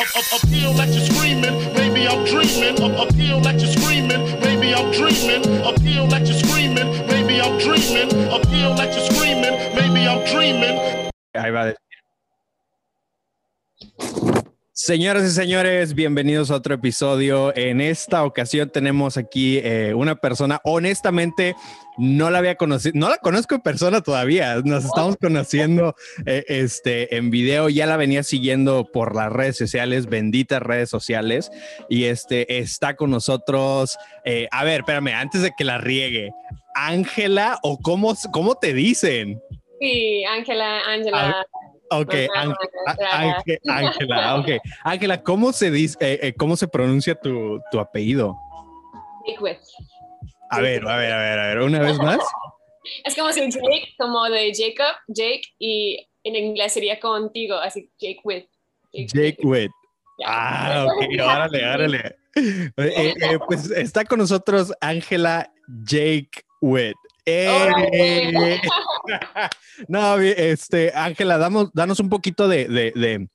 Appeal like you're screaming, maybe I'm dreaming. Appeal like you're screaming, maybe I'm dreaming. Appeal like you're screaming, maybe I'm dreaming. Appeal like you're screaming, maybe I'm dreaming. Ahí va. Señoras y señores, bienvenidos a otro episodio. En esta ocasión tenemos aquí eh, una persona, honestamente, no la había conocido, no la conozco en persona todavía, nos estamos conociendo eh, este, en video, ya la venía siguiendo por las redes sociales, benditas redes sociales, y este, está con nosotros, eh, a ver, espérame, antes de que la riegue, Ángela, o cómo, cómo te dicen? Sí, Ángela, Ángela. Ok, Ángela, claro. Ángel- Ángela, ok. Ángela, ¿cómo se dice, eh, eh, cómo se pronuncia tu, tu apellido? Jake A ver, a ver, a ver, a ver, una vez más. Es como si Jake, como de Jacob, Jake, y en inglés sería contigo, así Jake with. Jake Witt. Ya. Ah, ok, órale, órale. Eh, pues está con nosotros Ángela Jake Witt. ¡Eh! No, este, Ángela, damos, danos un poquito de, de, de,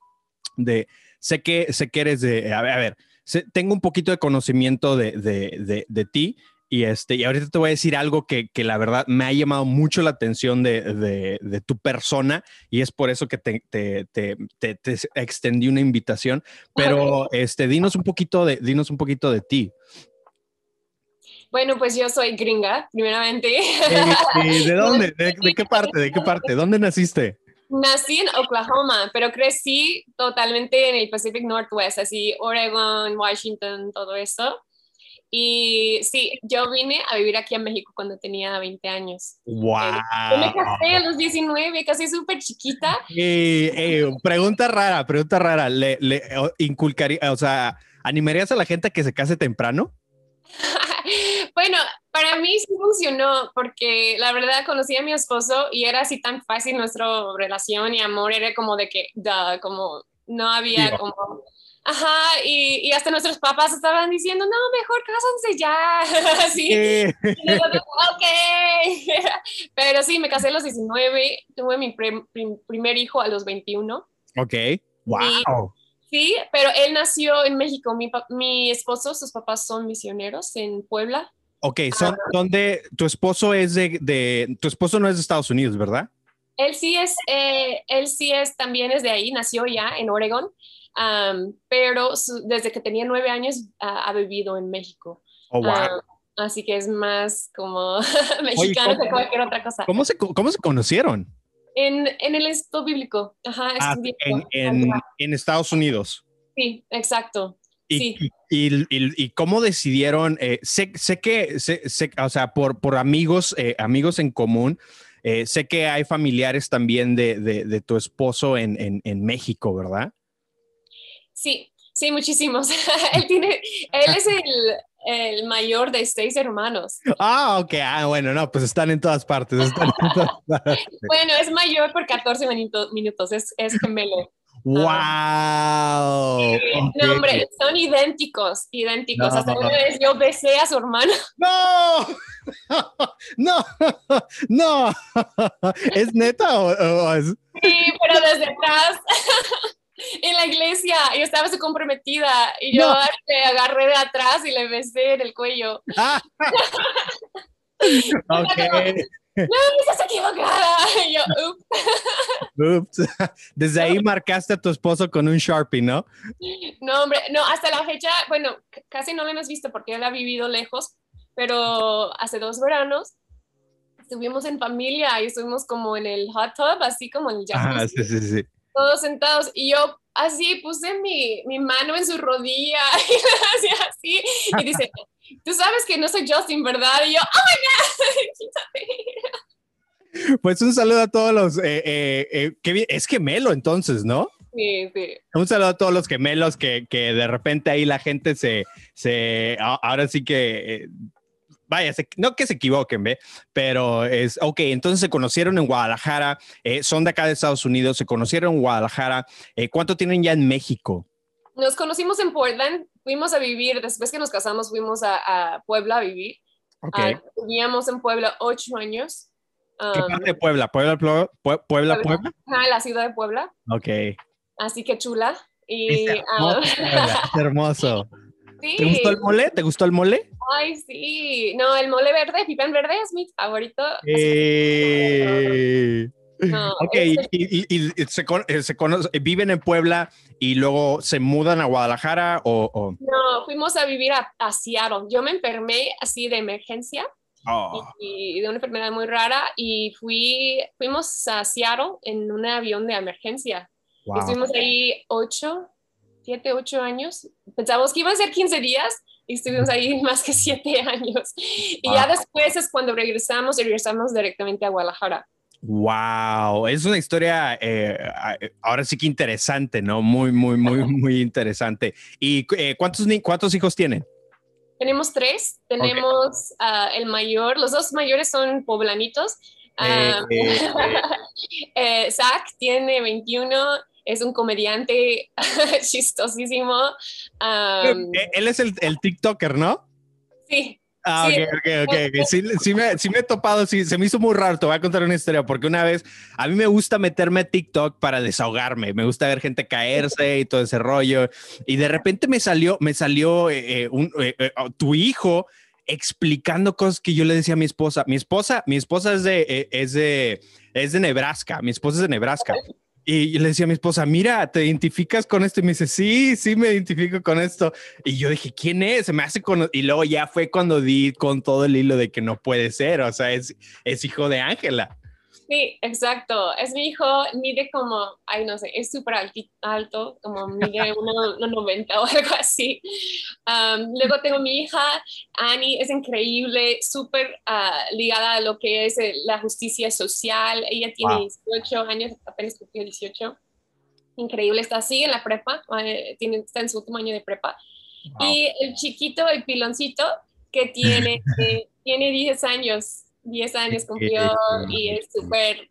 de- sé que, sé que eres de, a ver, a ver, sé- tengo un poquito de conocimiento de, de, de, de ti y este, y ahorita te voy a decir algo que, que la verdad me ha llamado mucho la atención de, de, de tu persona y es por eso que te, te, te, te- te extendí una invitación, pero este, dinos un poquito de, dinos un poquito de ti. Bueno, pues yo soy gringa, primeramente. Eh, eh, ¿De dónde? ¿De, de qué parte? ¿De qué parte? ¿Dónde naciste? Nací en Oklahoma, pero crecí totalmente en el Pacific Northwest, así Oregon, Washington, todo eso. Y sí, yo vine a vivir aquí en México cuando tenía 20 años. ¡Wow! Yo me casé a los 19, casi súper chiquita. Eh, eh, pregunta rara, pregunta rara. ¿Le, le inculcaría, o sea, animarías a la gente a que se case temprano? bueno, para mí sí funcionó porque la verdad conocí a mi esposo y era así tan fácil nuestra relación y amor, era como de que, duh, como no había Digo. como... Ajá, y, y hasta nuestros papás estaban diciendo, no, mejor cásense ya, así. Eh, Y ok, pero sí, me casé a los 19, tuve mi prim- primer hijo a los 21. ok. ¡Wow! Sí, pero él nació en México. Mi, mi esposo, sus papás son misioneros en Puebla. Ok, son, son de, tu esposo es de, de, tu esposo no es de Estados Unidos, ¿verdad? Él sí es, eh, él sí es, también es de ahí, nació ya en Oregon, am, pero su- desde que tenía nueve años ah, ha vivido en México. Oh, wow. Ah, así que es más como mexicano ¿cómo- que cualquier otra cosa. ¿Cómo se, cómo se conocieron? En, en el instituto bíblico. Ajá, Ah, en, en, en Estados Unidos. Sí, exacto. Y, Sí. y, y- y cómo decidieron, eh, sé, sé que, sé, sé- o sea, por, por amigos, eh, amigos en común, eh, sé que hay familiares también de, de, de tu esposo en, en, en México, ¿verdad? Sí, sí, muchísimos. él tiene, él es el, el mayor de seis hermanos. Ah, ok, ah, bueno, no, pues están en todas partes. en todas partes. Bueno, es mayor por 14 minutos, minutos es, es gemelo. ¡Wow! No, hombre, son idénticos, idénticos. No. Hasta una vez yo besé a su hermano. ¡No! ¡No! ¡No! ¿Es neta o, o es- Sí, pero desde atrás. En la iglesia, yo estaba su comprometida y yo No. le agarré de atrás y le besé en el cuello. Ah. Ok. ¡Estás equivocada! Y yo, "Ups". Ups. Desde ahí marcaste a tu esposo con un Sharpie, ¿no? No, hombre, no, hasta la fecha, bueno, casi no lo hemos visto porque él ha vivido lejos, pero hace dos veranos estuvimos en familia y estuvimos como en el hot tub, así como en el jacuzzi, Ajá, sí, sí, sí. todos sentados y yo así puse mi, mi mano en su rodilla y hacía así y dice, tú sabes que no soy Justin, ¿verdad? Y yo, oh my God, Pues un saludo a todos los. eh, eh, eh, qué bien- Es gemelo, entonces, ¿no? sí, sí. Un saludo a todos los gemelos que, que de repente ahí la gente se. se ahora sí que. vaya, se- no que se equivoquen, ¿ve? Pero es. Ok, entonces se conocieron en Guadalajara, eh, son de acá de Estados Unidos, se conocieron en Guadalajara. eh, ¿Cuánto tienen ya en México? Nos conocimos en Portland, fuimos a vivir, después que nos casamos fuimos a, a Puebla a vivir. Ok. Ah, vivíamos en Puebla ocho años. ¿Qué Um, parte de Puebla? ¿Puebla, Puebla, Puebla? Puebla? Ajá, la ciudad de Puebla, Ok. así que chula. Y, Es ah, hermoso, Puebla, es hermoso. sí. ¿Te gustó el mole? ¿Te gustó el mole? Ay, sí. No, el mole verde, pipan verde es mi favorito. Eh, No, Ok, ese- y, y- y- se, con- eh, se cono- eh, viven en Puebla y luego se mudan a Guadalajara o... o- no, fuimos a vivir a, a Seattle. Yo me enfermé así de emergencia oh, y, y de una enfermedad muy rara y fui, fuimos a Seattle en un avión de emergencia. wow. Estuvimos ahí ocho, siete, ocho años. Pensábamos que iban a ser 15 días y estuvimos ahí más que siete años. Y ya Wow. después es cuando regresamos y regresamos directamente a Guadalajara. Wow, es una historia eh, a- ahora sí que interesante, ¿no? Muy, muy, muy, muy interesante. ¿Y eh, cuántos, cuántos hijos tienen? Tenemos tres. Tenemos ah, el mayor, los dos mayores son poblanitos. Ah, Eh, eh, Zach tiene 21, es un comediante chistosísimo. Um, Eh, Él es el, el TikToker, ¿no? sí, Ah, Sí. ok, ok, ok. ok. Sí, sí me, sí me he topado, sí, se me hizo muy raro. Te voy a contar una historia, porque una vez a mí me gusta meterme a TikTok para desahogarme. Me gusta ver gente caerse y todo ese rollo. Y de repente me salió, me salió eh, eh, un, eh, eh, tu hijo explicando cosas que yo le decía a mi esposa. Mi esposa, mi esposa es de, eh, es de, es de Nebraska. Mi esposa es de Nebraska. Y le decía a mi esposa, mira, ¿te identificas con esto? Y me dice, sí, sí me identifico con esto. Y yo dije, ¿quién es? Se me hace con... Y luego ya fue cuando di con todo el hilo de que no puede ser, o sea, es, es hijo de Ángela. Sí, exacto. Es mi hijo, mide como, ay, no sé, es súper alto, como mide 1,90 o algo así. Um, luego tengo mi hija, Annie, es increíble, súper ah, ligada a lo que es eh, la justicia social. Ella tiene Wow. 18 años, apenas cumplió 18. Increíble, está así en la prepa, eh, tiene, está en su último año de prepa. Y el chiquito, el piloncito, que tiene, eh, tiene 10 años, 10 años cumplió y es súper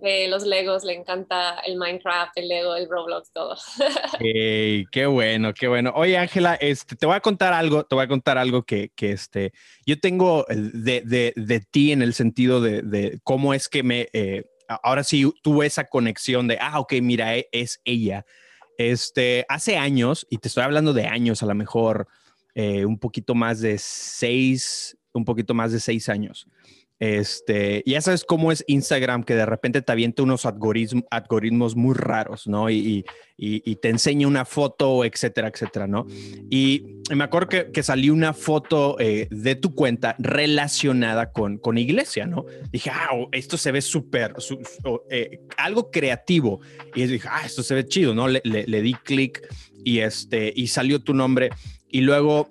de los Legos, le encanta el Minecraft, el Lego, el Roblox, todo. Ey, qué bueno, qué bueno. Oye, Ángela, este, te voy a contar algo, te voy a contar algo que, que este, yo tengo de, de, de ti en el sentido de, de cómo es que me, eh, ahora sí tuve esa conexión de, ah, ok, mira, e- es ella. Este, hace años, y te estoy hablando de años, a lo mejor eh, un poquito más de seis, un poquito más de seis años. Este, ya sabes cómo es Instagram, que de repente te avienta unos algoritmos, muy raros, ¿no? Y, te enseña una foto, etcétera, etcétera, ¿no? Y me acuerdo que, salió una foto eh, de tu cuenta relacionada con, iglesia, ¿no? Dije, ah, oh, esto se ve súper, eh, algo creativo. Y dije, ah, esto se ve chido, ¿no? Le di clic y, este, y salió tu nombre. Y luego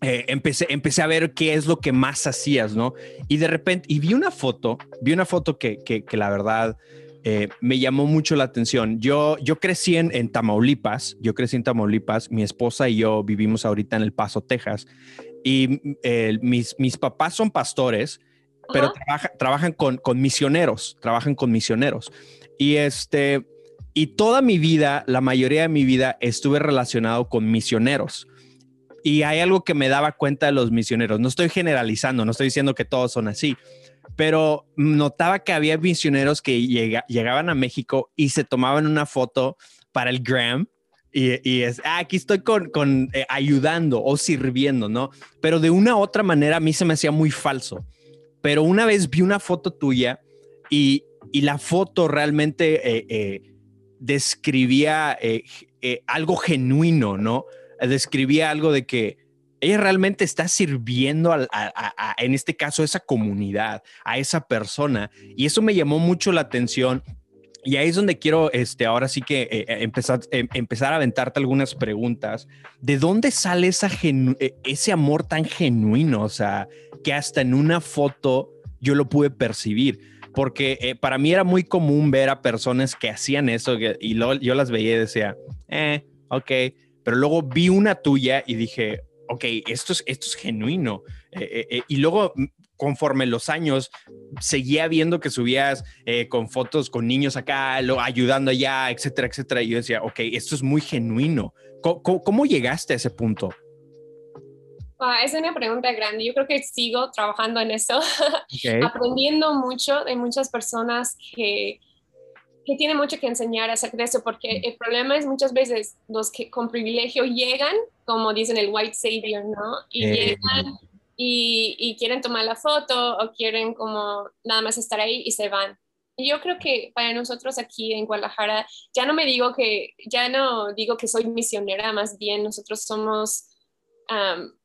eh, empecé, empecé a ver qué es lo que más hacías, ¿no? Y de repente, y vi una foto, vi una foto que, que, que la verdad eh, me llamó mucho la atención. Yo, yo crecí en, en Tamaulipas, yo crecí en Tamaulipas, mi esposa y yo vivimos ahorita en El Paso, Texas, y eh, mis, mis papás son pastores, pero trabaja- trabajan con, con misioneros, trabajan con misioneros. Y este, y toda mi vida, la mayoría de mi vida, estuve relacionado con misioneros. Y hay algo que me daba cuenta de los misioneros. No estoy generalizando, no estoy diciendo que todos son así, pero notaba que había misioneros que llega- llegaban a México y se tomaban una foto para el gram. Y, es, ah, aquí estoy con, eh, ayudando o sirviendo, ¿no? Pero de una otra manera a mí se me hacía muy falso. Pero una vez vi una foto tuya y, la foto realmente eh, eh, describía algo genuino, ¿no? Describía algo de que ella realmente está sirviendo a, en este caso a esa comunidad, a esa persona. Y eso me llamó mucho la atención. Y ahí es donde quiero, este, ahora sí que eh, eh, empezar, em- empezar a aventarte algunas preguntas. ¿De dónde sale esa eh, ese amor tan genuino? O sea, que hasta en una foto yo lo pude percibir. Porque para mí era muy común ver a personas que hacían eso y luego yo las veía y decía, eh, ok. Pero luego vi una tuya y dije, ok, esto es, esto es genuino. Eh, eh, eh, y luego, mm, conforme los años, seguía viendo que subías eh, con fotos con niños acá, lo, ayudando allá, etcétera, etcétera. Y yo decía, ok, esto es muy genuino. ¿Cómo, cómo- cómo llegaste a ese punto? Ah, es una pregunta grande. Yo creo que sigo trabajando en eso, Ok. aprendiendo mucho de muchas personas que, que tiene mucho que enseñar acerca de eso, porque el problema es muchas veces los que con privilegio llegan, como dicen el white savior, ¿no? Y Eh. llegan y, y quieren tomar la foto o quieren como nada más estar ahí y se van. Y yo creo que para nosotros aquí en Guadalajara, ya no me digo que, ya no digo que soy misionera, más bien nosotros somos,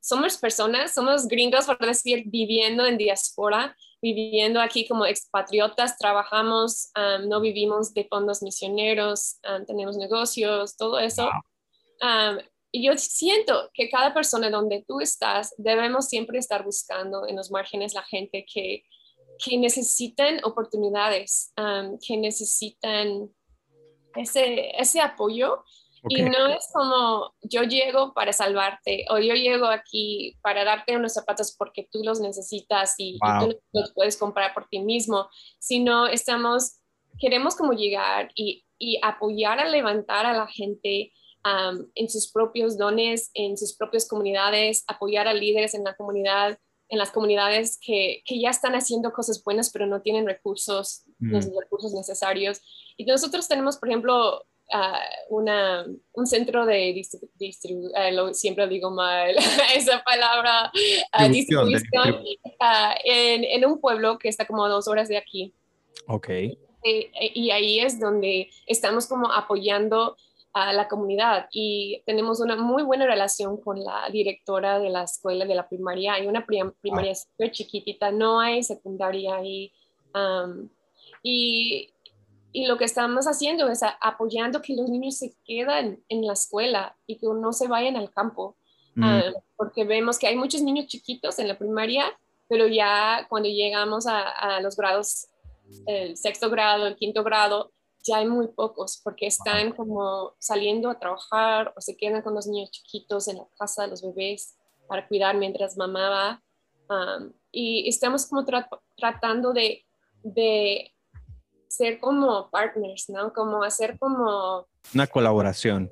somos personas, somos gringos, por decir, viviendo en diáspora, viviendo aquí como expatriotas, trabajamos, am, no vivimos de fondos misioneros, tenemos negocios, todo eso. Y yo siento que cada persona donde tú estás, debemos siempre estar buscando en los márgenes la gente que, que necesitan oportunidades, que necesitan ese, ese apoyo. Y no es como yo llego para salvarte o yo llego aquí para darte unos zapatos porque tú los necesitas y, tú los puedes comprar por ti mismo, sino estamos, queremos como llegar y, y apoyar a levantar a la gente en sus propios dones, en sus propias comunidades, apoyar a líderes en la comunidad, en las comunidades que, que ya están haciendo cosas buenas pero no tienen recursos, los Mm. recursos necesarios. Y nosotros tenemos, por ejemplo, ah, una, un centro de distribución, siempre digo mal esa palabra, ah, Distribución, distribución, ah, en, en un pueblo que está como a dos horas de aquí. Ok. Eh, y ahí es donde estamos como apoyando a la comunidad y tenemos una muy buena relación con la directora de la escuela de la primaria. Hay una prim- primaria súper chiquitita, no hay secundaria ahí. am, y, y lo que estamos haciendo es apoyando que los niños se quedan en la escuela y que no se vayan al campo. Mm, Ah, porque vemos que hay muchos niños chiquitos en la primaria, pero ya cuando llegamos a, a los grados, el sexto grado, el quinto grado, ya hay muy pocos porque están como saliendo a trabajar o se quedan con los niños chiquitos en la casa, los bebés, para cuidar mientras mamá va. Um, y estamos como tra- tratando de, de ser como partners, ¿no? Como hacer como Una colaboración.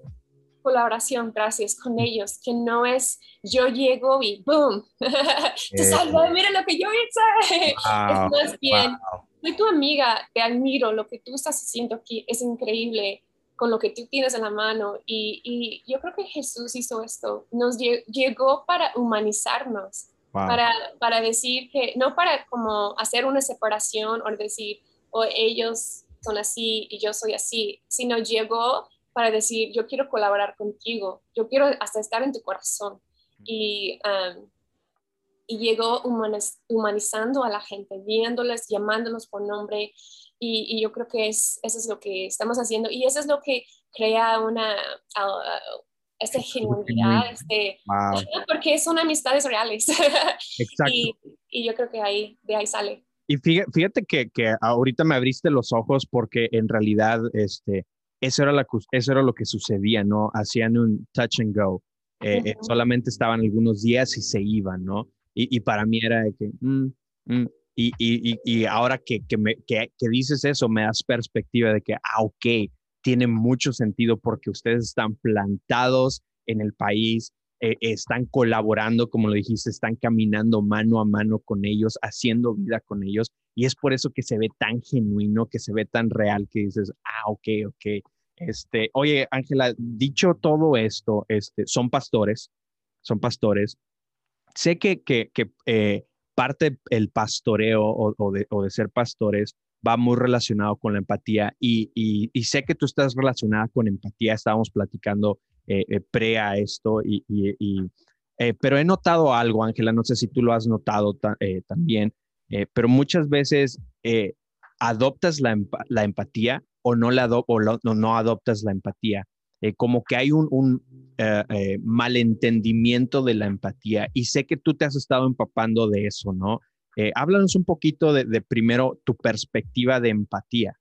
colaboración, gracias, con ellos, que no es yo llego y boom, te Eh. salvo, mira lo que yo hice. Wow, es más bien, soy tu amiga, te admiro, lo que tú estás haciendo aquí es increíble con lo que tú tienes en la mano y, y yo creo que Jesús hizo esto, nos lle- llegó para humanizarnos, wow. para, para decir que, no para como hacer una separación o decir, o ellos son así y yo soy así, sino llegó para decir, yo quiero colaborar contigo, yo quiero hasta estar en tu corazón. Y, um, y llegó humaniz- humanizando a la gente, viéndoles, llamándolos por nombre. Y, y yo creo que es, eso es lo que estamos haciendo. Y eso es lo que crea una, uh, esta genuinidad, este, Wow. porque son amistades reales. Exacto. y, y yo creo que ahí, de ahí sale. Y fíjate, que, que ahorita me abriste los ojos porque en realidad este, eso, era la, eso era lo que sucedía, ¿no? Hacían un touch and go. Eh, eh, Ujú. solamente estaban algunos días y se iban, ¿no? Y, y para mí era de que, mm, mm. Y, y, y ahora que, que, me, que, que dices eso, me das perspectiva de que, ah, ok, tiene mucho sentido porque ustedes están plantados en el país, eh, están colaborando, como lo dijiste, están caminando mano a mano con ellos, haciendo vida con ellos. Y es por eso que se ve tan genuino, que se ve tan real, que dices, ah, ok, ok. Este, oye, Ángela, dicho todo esto, este, son pastores, son pastores. Sé que, que, eh, parte el pastoreo o, o, de, o, de, ser pastores va muy relacionado con la empatía y, y, y sé que tú estás relacionada con empatía, estábamos platicando eh, eh, pre a esto, y, y, y eh, pero he notado algo, Ángela, no sé si tú lo has notado ta, eh, también, eh, pero muchas veces eh, adoptas la, emp la, empatía o no, la o lo, no, no, adoptas la empatía. Como que hay un, un malentendimiento de la empatía y sé que tú te has estado empapando de eso, ¿no? Háblanos un poquito de, de, primero tu perspectiva de empatía.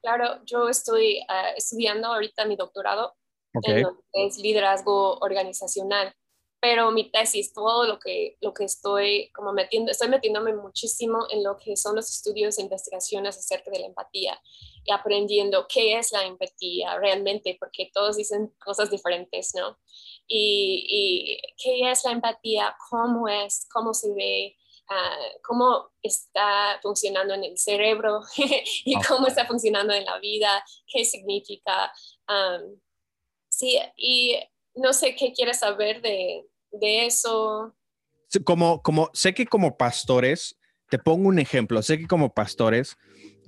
Claro, yo estoy uh, estudiando ahorita mi doctorado okay. en lo que es liderazgo organizacional, pero mi tesis, todo lo que, lo que estoy como metiendo, estoy metiéndome muchísimo en lo que son los estudios e investigaciones acerca de la empatía y aprendiendo qué es la empatía realmente, porque todos dicen cosas diferentes, ¿no? Y, y qué es la empatía, cómo es, cómo se ve, ah, cómo está funcionando en el cerebro y cómo está funcionando en la vida, qué significa. am, sí, y no sé qué quieres saber de, de eso. Como, como, sé que como pastores, te pongo un ejemplo, sé que como pastores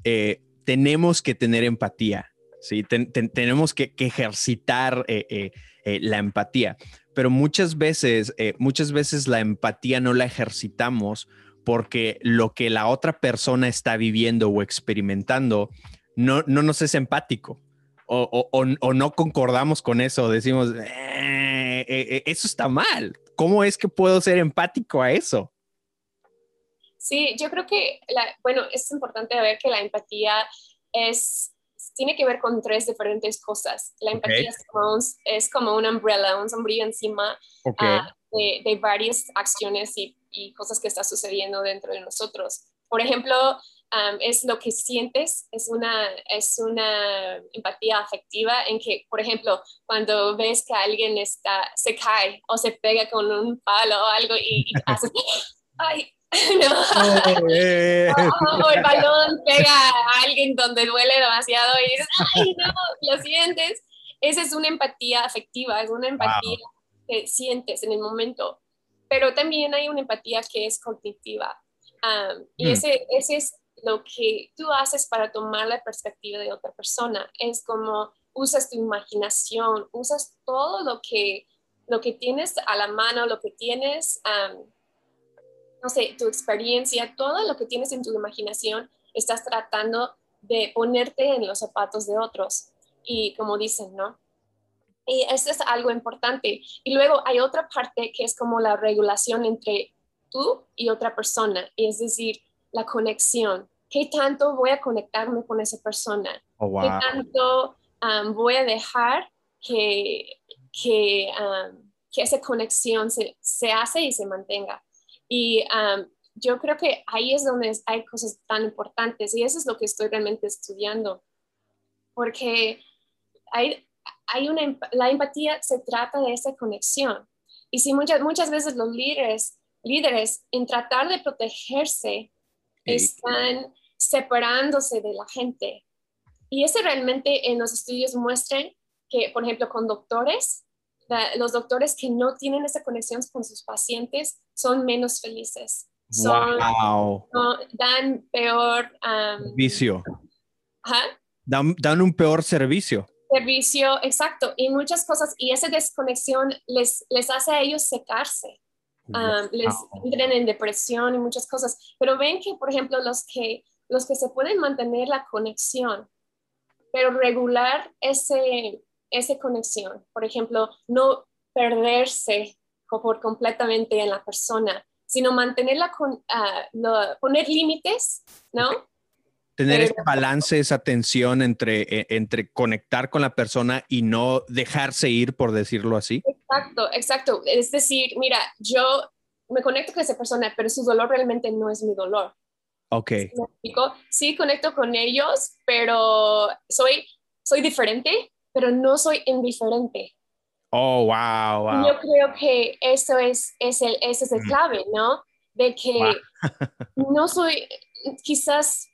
eh, tenemos que tener empatía, ¿sí? Ten- ten- tenemos que, ejercitar eh, eh, la empatía, pero muchas veces, muchas veces la empatía no la ejercitamos porque lo que la otra persona está viviendo o experimentando no, no nos es empático. O, o- no concordamos con eso, decimos, "Eh, eh, eh, eso está mal. ¿Cómo es que puedo ser empático a eso? Sí, yo creo que, la- bueno, es importante ver que la empatía es, tiene que ver con tres diferentes cosas. La empatía es, como un, es como una umbrella, un sombrillo encima ah, de, de varias acciones y, y cosas que está sucediendo dentro de nosotros. Por ejemplo, es lo que sientes, es una, es una empatía afectiva en que, por ejemplo, cuando ves que alguien está, se cae o se pega con un palo o algo y, y haces, ay, no. Eh, o el balón pega a alguien donde duele demasiado y dices, ay, no, lo sientes. Esa es una empatía afectiva, es una empatía que sientes en el momento. Pero también hay una empatía que es cognitiva. Am, y Mm. ese, ese es lo que tú haces para tomar la perspectiva de otra persona. Es como usas tu imaginación, usas todo lo que, lo que tienes a la mano, lo que tienes, am, no sé, tu experiencia, todo lo que tienes en tu imaginación, estás tratando de ponerte en los zapatos de otros. Y como dicen, ¿no? Y eso es algo importante. Y luego hay otra parte que es como la regulación entre tú y otra persona, es decir, la conexión. ¿Qué tanto voy a conectarme con esa persona? oh, ¿Qué wow. tanto um, voy a dejar que, que, um, que esa conexión se, se hace y se mantenga? Y um, yo creo que ahí es donde hay cosas tan importantes y eso es lo que estoy realmente estudiando. Porque hay, hay una, la empatía se trata de esa conexión. Y si muchas, muchas veces los líderes, líderes en tratar de protegerse. Están separándose de la gente. Y eso realmente en los estudios muestran que, por ejemplo, con doctores, la- los doctores que no tienen esa conexión con sus pacientes son menos felices. Son, Wow. no, dan peor um, Servicio. ajá, Dan, dan un peor servicio. servicio, exacto, y muchas cosas. Y esa desconexión les, les hace a ellos secarse. Um, les Wow. entran en depresión y muchas cosas. Pero ven que, por ejemplo, los que, los que se pueden mantener la conexión, pero regular ese, esa conexión, por ejemplo, no perderse por completamente en la persona, sino mantenerla con, ah, lo- poner límites, ¿no? Tener ese balance, esa tensión entre, eh, entre conectar con la persona y no dejarse ir, por decirlo así. Exacto, exacto. Es decir, mira, yo me conecto con esa persona, pero su dolor realmente no es mi dolor. Ok. Sí conecto con ellos, pero soy, soy diferente, pero no soy indiferente. Oh, wow, wow. Yo creo que eso es, es el, ese es el Mm. clave, ¿no? De que Wow. no soy, quizás,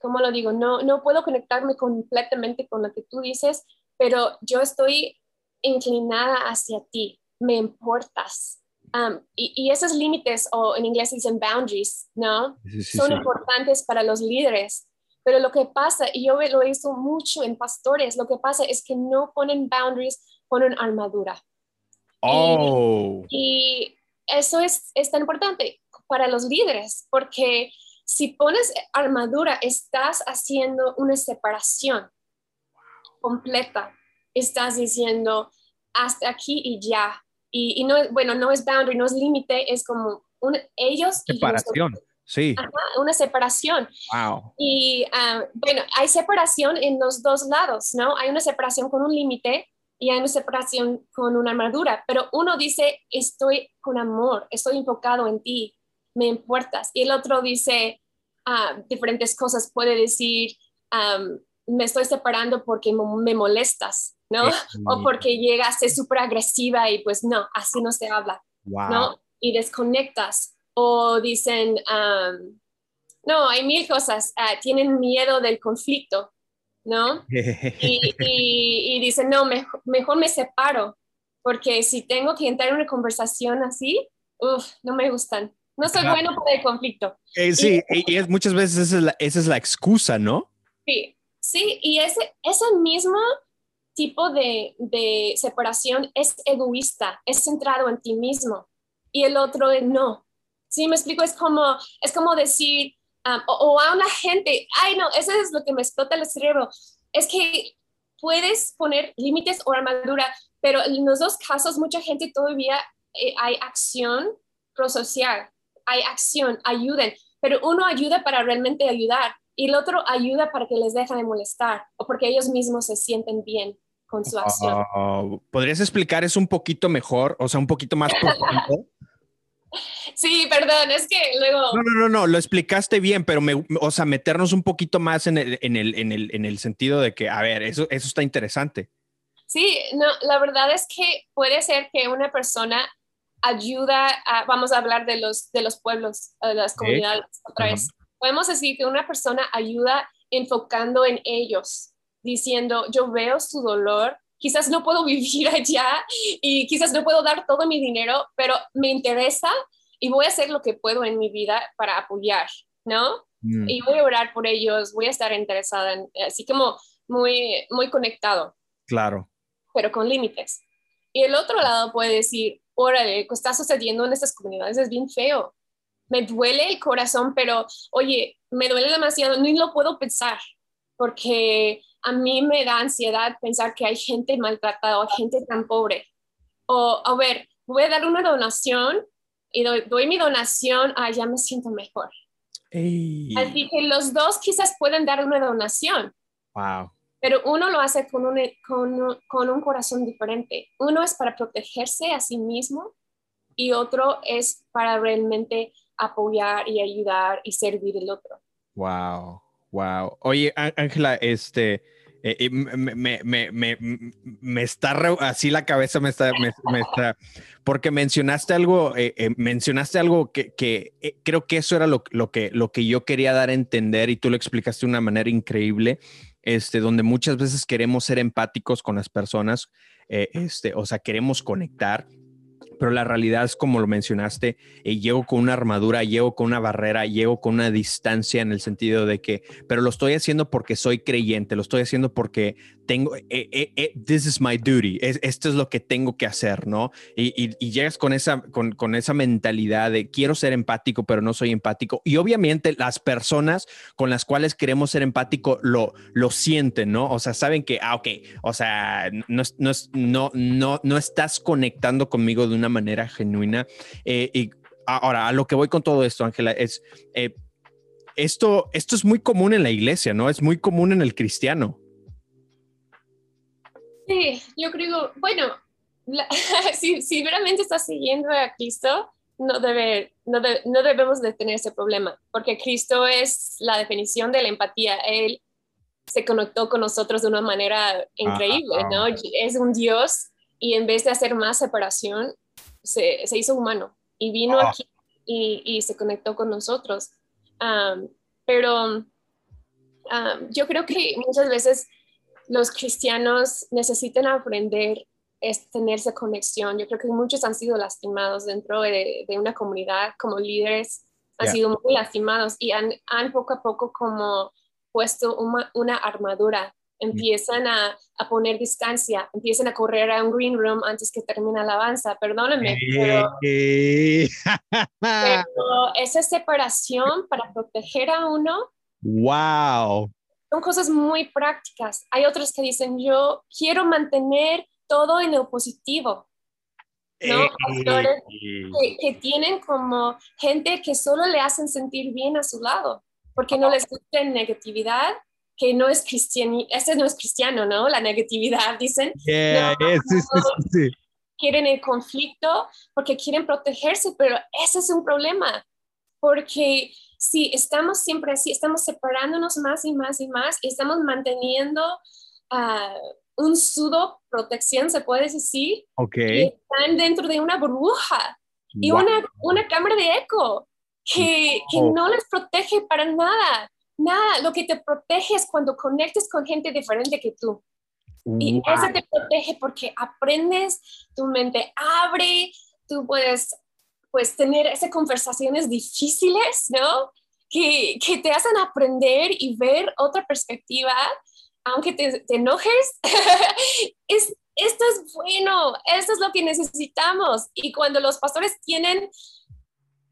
¿cómo lo digo? No, no puedo conectarme completamente con lo que tú dices, pero yo estoy inclinada hacia ti, me importas. Um, y, y esos límites, o en inglés dicen boundaries, ¿no? Sí, sí, son sí. importantes para los líderes. Pero lo que pasa, y yo lo he visto mucho en pastores, lo que pasa es que no ponen boundaries, ponen armadura. Oh, Y eso es, es tan importante para los líderes, porque si pones armadura, estás haciendo una separación completa. Estás diciendo hasta aquí y ya. Y, y no es, bueno, no es boundary, no es límite, es como un, ellos y separación. Sí. Ajá, una separación. wow. Y ah, bueno, hay separación en los dos lados, ¿no? Hay una separación con un límite y hay una separación con una armadura, pero uno dice, estoy con amor, estoy enfocado en ti, me importas. Y el otro dice ah, diferentes cosas, puede decir, me estoy separando porque me molestas, ¿no? O porque llegaste súper agresiva y pues no, así no se habla. Wow. ¿no? Y desconectas. o dicen, um, no, hay mil cosas, ah, tienen miedo del conflicto, ¿no? Y, y- y dicen, no, mejor, mejor me separo, porque si tengo que entrar en una conversación así, uf, no me gustan. No soy bueno para el conflicto. Eh, sí, y, y es, muchas veces esa es, la, esa es la excusa, ¿no? Sí, sí, y ese, ese mismo tipo de, de separación es egoísta, es centrado en ti mismo y el otro es no. Sí, me explico, es como, es como decir, um, o, o a una gente, ay no, eso es lo que me explota el cerebro, es que puedes poner límites o armadura, pero en los dos casos mucha gente todavía eh, hay acción prosocial, hay acción, ayuden, pero uno ayuda para realmente ayudar y el otro ayuda para que les dejen de molestar o porque ellos mismos se sienten bien con su acción. ¿Podrías explicar eso un poquito mejor? O sea, un poquito más profundo. Sí, perdón, es que luego... No, no, no, no, lo explicaste bien, pero me, o sea, meternos un poquito más en el, en el, en el, en el sentido de que, a ver, eso, eso está interesante. Sí, no, la verdad es que puede ser que una persona ayuda a, vamos a hablar de los, de los pueblos, de las comunidades otra vez. Podemos decir que una persona ayuda enfocando en ellos, diciendo, yo veo su dolor, quizás no puedo vivir allá y quizás no puedo dar todo mi dinero, pero me interesa y voy a hacer lo que puedo en mi vida para apoyar, ¿no? Mm, Y voy a orar por ellos, voy a estar interesada, en, así como muy, muy conectado claro. pero con límites. Y el otro lado puede decir, órale, lo que está sucediendo en estas comunidades es bien feo. Me duele el corazón, pero oye, me duele demasiado, ni lo puedo pensar, porque a mí me da ansiedad pensar que hay gente maltratada o gente tan pobre. O, a ver, voy a dar una donación y doy, doy mi donación, ah, ya me siento mejor. Ey, Así que los dos quizás pueden dar una donación, wow. Pero uno lo hace con un, con, con un corazón diferente. Uno es para protegerse a sí mismo y otro es para realmente apoyar y ayudar y servir al otro. Wow, wow. Oye, Ángela, este, eh, eh, me, me, me, me, está re- así la cabeza me está, está, porque mencionaste algo, eh, eh, mencionaste algo que, que eh, creo que eso era lo, lo que, lo que yo quería dar a entender y tú lo explicaste de una manera increíble, este, donde muchas veces queremos ser empáticos con las personas, eh, este, o sea, queremos conectar. Pero la realidad es como lo mencionaste, eh, llego con una armadura, llego con una barrera, llego con una distancia en el sentido de que, pero lo estoy haciendo porque soy creyente, lo estoy haciendo porque tengo, eh, eh, eh, this is my duty, es- esto es lo que tengo que hacer, ¿no? Y, y- y llegas con esa, con, con esa mentalidad de quiero ser empático, pero no soy empático. Y obviamente las personas con las cuales queremos ser empático lo, lo sienten, ¿no? O sea, saben que, ah, ok, o sea, no, no, no, no, no estás conectando conmigo de una manera genuina. Eh, y ahora, a lo que voy con todo esto, Ángela, es eh, esto, esto es muy común en la iglesia, ¿no? Es muy común en el cristiano. Sí, yo creo, bueno, la- si, si realmente estás siguiendo a Cristo, no, debe, no, de- no debemos de tener ese problema, porque Cristo es la definición de la empatía. Él se conectó con nosotros de una manera increíble, ¿no? Es un Dios y en vez de hacer más separación, se, se hizo humano y vino Ah. aquí y, y se conectó con nosotros. Am, pero am, yo creo que muchas veces los cristianos necesitan aprender es tener esa conexión. Yo creo que muchos han sido lastimados dentro de, de una comunidad como líderes, han sido muy lastimados y han, han poco a poco como puesto una, una armadura. Empiezan a, a poner distancia, empiezan a correr a un green room antes que termine la alabanza. Perdónenme, pero, pero esa separación para proteger a uno wow. Son cosas muy prácticas. Hay otros que dicen, yo quiero mantener todo en lo positivo. ¿no? Pastores que, que tienen como gente que solo le hacen sentir bien a su lado, porque no les gusta negatividad, que no es cristiano, este no es cristiano, ¿no? La negatividad, dicen, Yeah, No, quieren el conflicto porque quieren protegerse, pero ese es un problema, porque si estamos siempre así, estamos separándonos más y más y más, y estamos manteniendo ah, un sudo protección, se puede decir, Ok. y están dentro de una burbuja y Wow. una, una cámara de eco. que, que Oh. no les protege para nada. Nada, lo que te protege es cuando conectes con gente diferente que tú. Y Wow. eso te protege porque aprendes, tu mente abre, tú puedes pues tener esas conversaciones difíciles, ¿no? Que, que te hacen aprender y ver otra perspectiva, aunque te, te enojes. es, esto es bueno, esto es lo que necesitamos. Y cuando los pastores tienen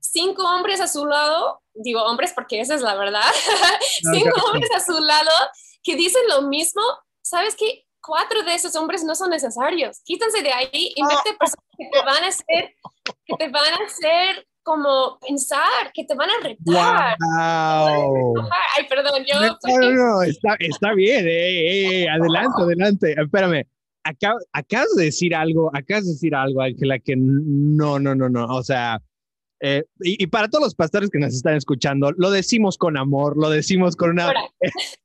cinco hombres a su lado, digo hombres porque esa es la verdad, cinco hombres a su lado que dicen lo mismo, ¿sabes qué? Cuatro de esos hombres no son necesarios. Quítense de ahí y mete personas que te van a hacer, que te van a hacer como pensar, que te van a retar. Wow. Ay, perdón, yo... No, no, no, está, está bien. eh, eh, adelante, adelante. Espérame. Acab- acabas de decir algo, acabas de decir algo, Ángela, que no, no, no, no. O sea, eh, y, y para todos los pastores que nos están escuchando, lo decimos con amor, lo decimos con una,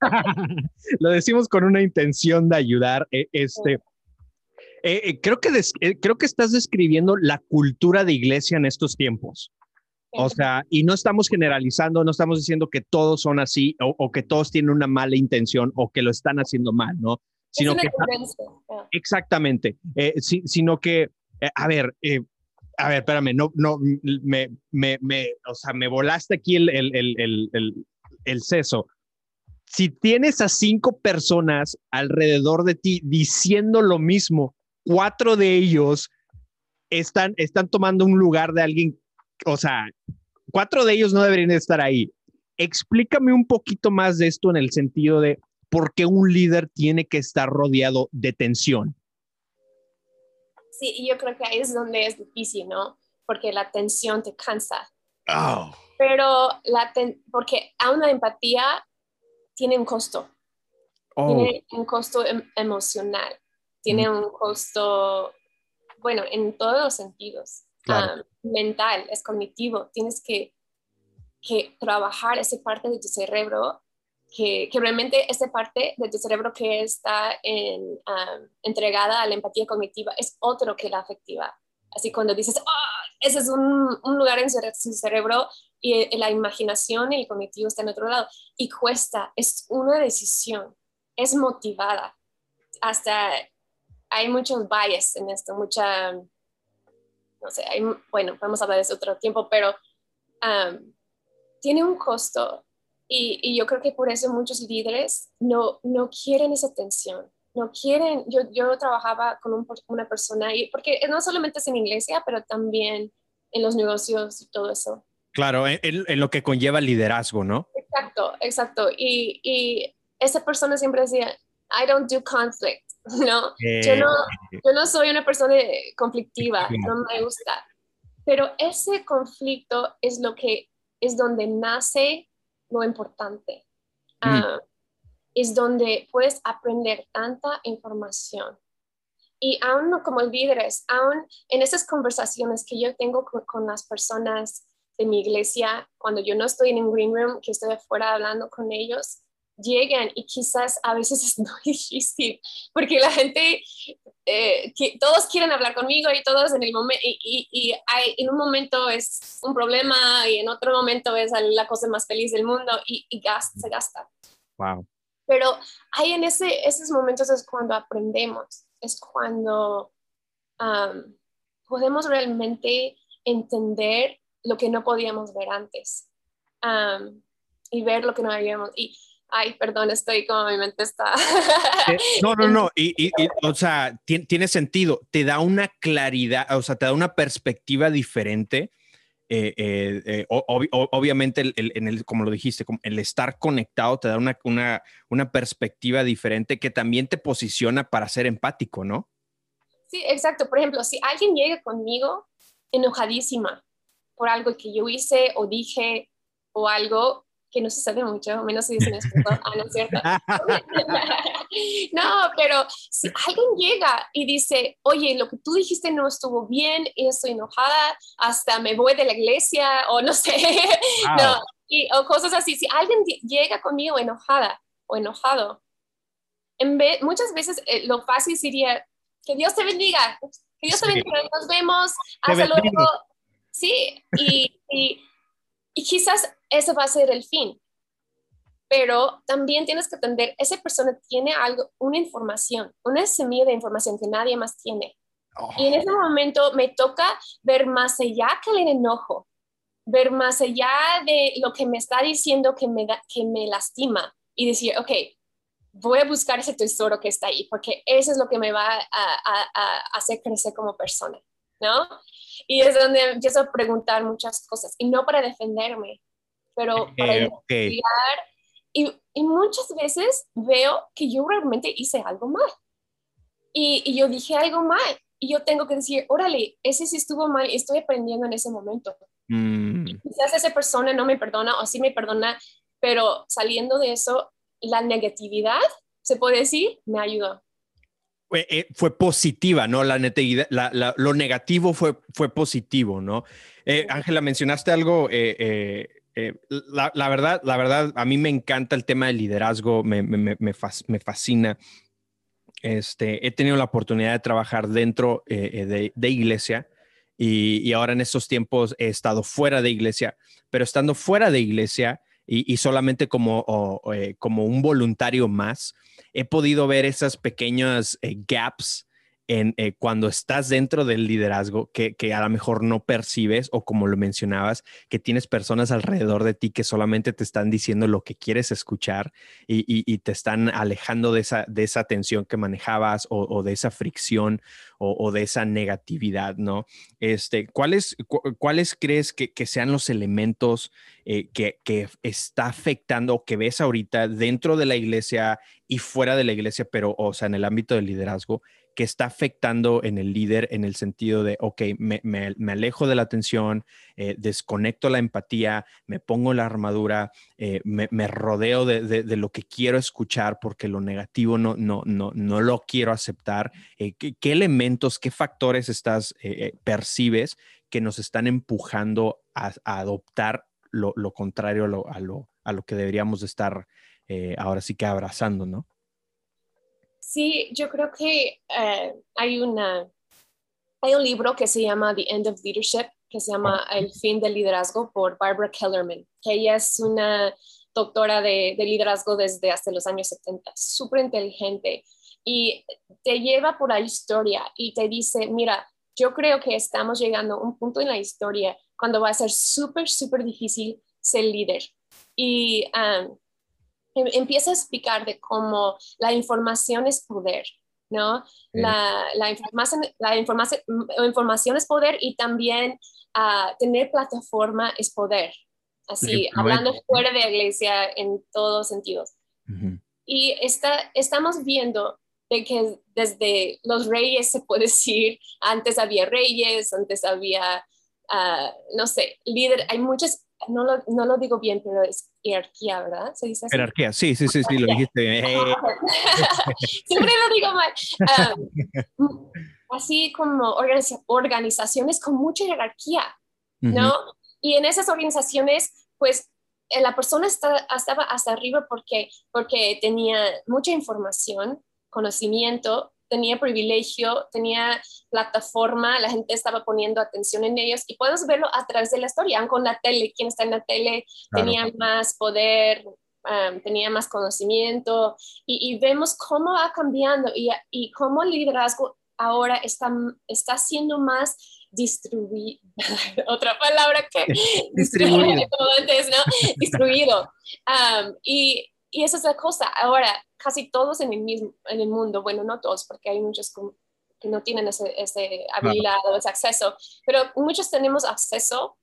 lo decimos con una intención de ayudar. eh, este, eh, eh, creo, que des- eh, creo que estás describiendo la cultura de iglesia en estos tiempos. O sea, y no estamos generalizando, no estamos diciendo que todos son así o, o que todos tienen una mala intención o que lo están haciendo mal, ¿no? es Sino una que tendencia. Exactamente, eh, si- sino que, a ver, a ver, espérame, no, no, me, me, me, o sea, me volaste aquí el, el, el, el, el, seso. Si tienes a cinco personas alrededor de ti diciendo lo mismo, cuatro de ellos están, están tomando un lugar de alguien, o sea, cuatro de ellos no deberían estar ahí. Explícame un poquito más de esto en el sentido de por qué un líder tiene que estar rodeado de tensión. Sí, y yo creo que ahí es donde es difícil, ¿no? Porque la tensión te cansa. Oh, Pero la ten- porque aún la empatía tiene un costo. oh, tiene un costo em- emocional, tiene un costo, bueno, en todos los sentidos, Claro. Ah, mental, es cognitivo, tienes que, que trabajar esa parte de tu cerebro, que, realmente esa parte de tu cerebro que está en, entregada a la empatía cognitiva es otro que la afectiva. Así cuando dices, ah, ese es un, lugar en su, cerebro y la imaginación y el cognitivo está en otro lado. Y cuesta, es una decisión, es motivada. Hasta hay muchos bias en esto, mucha, no sé, hay, bueno, podemos hablar de eso otro tiempo, pero tiene un costo y, y, yo creo que por eso muchos líderes no, no quieren esa tensión, no quieren, yo, yo trabajaba con un, una persona, y, porque no solamente es en iglesia, pero también en los negocios y todo eso. Claro, en, en lo que conlleva liderazgo, ¿no? Exacto, exacto. Y, y esa persona siempre decía, I don't do conflict, ¿no? Eh, yo no, yo no soy una persona conflictiva, no me gusta. Pero ese conflicto es lo que es donde nace lo importante. Mm. Uh, es donde puedes aprender tanta información. Y aún como líderes, aún en esas conversaciones que yo tengo con, con, las personas de mi iglesia, cuando yo no estoy en un green room, que estoy afuera hablando con ellos, llegan y quizás a veces es muy difícil porque la gente, eh, que todos quieren hablar conmigo y todos en el momento, y, y, y hay, en un momento es un problema y en otro momento es la cosa más feliz del mundo y, y gasta, se gasta. Wow. Pero ahí en ese, esos momentos es cuando aprendemos, es cuando um, podemos realmente entender lo que no podíamos ver antes um, y ver lo que no habíamos. Y, ay, perdón, estoy como mi mente está. no, no, no. Y, y, y o sea, tiene, tiene, sentido. Te da una claridad, o sea, te da una perspectiva diferente. Eh, eh, eh, ob obviamente, el, el, en el, como lo dijiste, el estar conectado te da una, una, una perspectiva diferente que también te posiciona para ser empático, ¿no? Sí, exacto. Por ejemplo, si alguien llega conmigo enojadísima por algo que yo hice o dije o algo que no se sabe mucho, menos si dicen esto, ah, no es cierto. no, pero si alguien llega y dice, oye, lo que tú dijiste no estuvo bien, estoy enojada, hasta me voy de la iglesia, o no sé, wow. no, y, o cosas así, si alguien llega conmigo enojada o enojado, en vez, muchas veces eh, lo fácil sería, que Dios te bendiga, que Dios sí. te bendiga, nos vemos, hasta luego. Sí, y, y Y quizás ese va a ser el fin, pero también tienes que entender, esa persona tiene algo, una información, una semilla de información que nadie más tiene. Y en ese momento me toca ver más allá que el enojo, ver más allá de lo que me está diciendo que me, que me lastima y decir, ok, voy a buscar ese tesoro que está ahí, porque eso es lo que me va a, a, hacer crecer como persona, ¿no? Y es donde empiezo a preguntar muchas cosas, y no para defenderme, pero para Eh, ok. investigar. Y, y muchas veces veo que yo realmente hice algo mal. Y, y yo dije algo mal. Y yo tengo que decir, órale, ese sí estuvo mal estoy aprendiendo en ese momento. Mm, Quizás esa persona no me perdona o sí me perdona, pero saliendo de eso, la negatividad, se puede decir, me ayudó. Fue, eh, fue positiva, ¿no? La la- lo negativo fue, fue positivo, ¿no? Eh, Ángela, mencionaste algo, eh, la, la verdad, la verdad, a mí me encanta el tema del liderazgo, me, me- me- me fas- me fascina. Este, he tenido la oportunidad de trabajar dentro de, de iglesia y, y ahora en estos tiempos he estado fuera de iglesia, pero estando fuera de iglesia y, y solamente como, o- como un voluntario más, he podido ver esas pequeñas eh, gaps en eh, cuando estás dentro del liderazgo que, a lo mejor no percibes o como lo mencionabas, que tienes personas alrededor de ti que solamente te están diciendo lo que quieres escuchar y, te están alejando de esa, tensión que manejabas o, de esa fricción o, de esa negatividad, ¿no? Este, ¿cuáles, cu- ¿Cuáles crees que, que sean los elementos eh, que, que está afectando o que ves ahorita dentro de la iglesia y fuera de la iglesia, pero, o sea, en el ámbito del liderazgo, que está afectando en el líder en el sentido de, ok, me, alejo de la atención, eh, desconecto la empatía, me pongo la armadura, eh, me, rodeo de, lo que quiero escuchar porque lo negativo no, no, no, no lo quiero aceptar. Eh, ¿qué, elementos, qué factores estás, percibes que nos están empujando a, adoptar lo, lo contrario a lo, a, lo, a lo que deberíamos de estar ahora sí que abrazando, ¿no? Sí, yo creo que eh, hay, una, hay un libro que se llama The End of Leadership, que se llama El fin del liderazgo por Barbara Kellerman, que ella es una doctora de, de liderazgo desde hasta los años 70, súper inteligente y te lleva por la historia y te dice, mira, yo creo que estamos llegando a un punto en la historia cuando va a ser súper, súper difícil ser líder. Y um, empieza a explicar de cómo la información es poder, ¿no? La, la información, la información, información es poder y también ah, tener plataforma es poder. Así, hablando fuera de la iglesia en todos sentidos. Ujú. Y está, estamos viendo de que desde los reyes, se puede decir, antes había reyes, antes había, ah, no sé, líder, hay muchas, no lo, no lo digo bien, pero es jerarquía, ¿verdad? Se dice así. Jerarquía, sí, sí, sí, sí, lo dijiste. Eh, Siempre lo digo mal. Um, así como organiza- organizaciones con mucha jerarquía, ¿no? ujú. Y en esas organizaciones, pues eh, la persona está- estaba hasta arriba porque, porque tenía mucha información, conocimiento, tenía privilegio, tenía plataforma, la gente estaba poniendo atención en ellos y podemos verlo a través de la historia, aun con la tele, quien está en la tele Claro. tenía más poder, um, tenía más conocimiento y, y vemos cómo va cambiando y, y cómo el liderazgo ahora está, está siendo más distribuido, otra palabra que Distribuido. antes, ¿no? Distribuido. Um, y, y esa es la cosa. Ahora, casi todos en el mismo, en el mundo, bueno, no todos, porque hay muchos que no tienen ese, ese habilidad o ese acceso, pero muchos tenemos acceso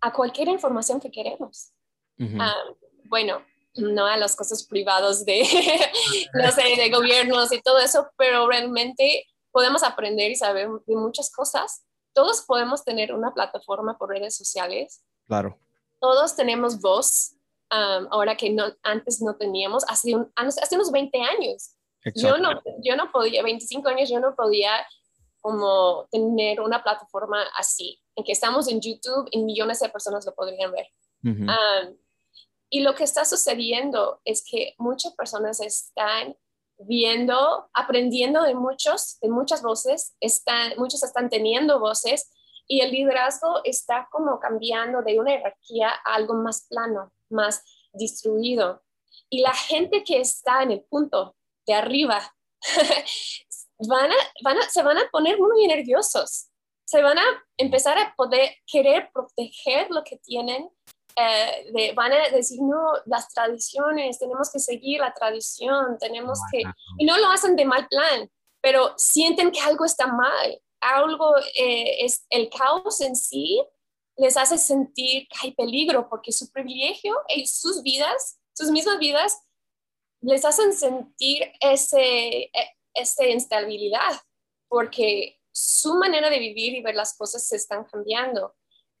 a cualquier información que queremos. Ujú. Ah, bueno, no a los cosas privados de, no sé, de gobiernos y todo eso, pero realmente podemos aprender y saber de muchas cosas. Todos podemos tener una plataforma por redes sociales. Claro. Todos tenemos voz, um, ahora que no, antes no teníamos, hace, un- hace unos 20 años. Yo no, yo no podía, 25 años, yo no podía como tener una plataforma así, en que estamos en YouTube y millones de personas lo podrían ver. Ujú. Um, y lo que está sucediendo es que muchas personas están viendo, aprendiendo de muchos, de muchas voces, están, muchos están teniendo voces Y el liderazgo está como cambiando de una jerarquía a algo más plano, más distribuido. Y la gente que está en el punto de arriba van van se van a poner muy nerviosos. Se van a empezar a poder querer proteger lo que tienen eh, van a decir, no, las tradiciones, tenemos que seguir la tradición, tenemos que, y no lo hacen de mal plan, pero sienten que algo está mal, algo eh, es el caos en sí les hace sentir que hay peligro porque su privilegio y sus vidas, sus mismas vidas, les hacen sentir ese, e, instabilidad porque su manera de vivir y ver las cosas se están cambiando.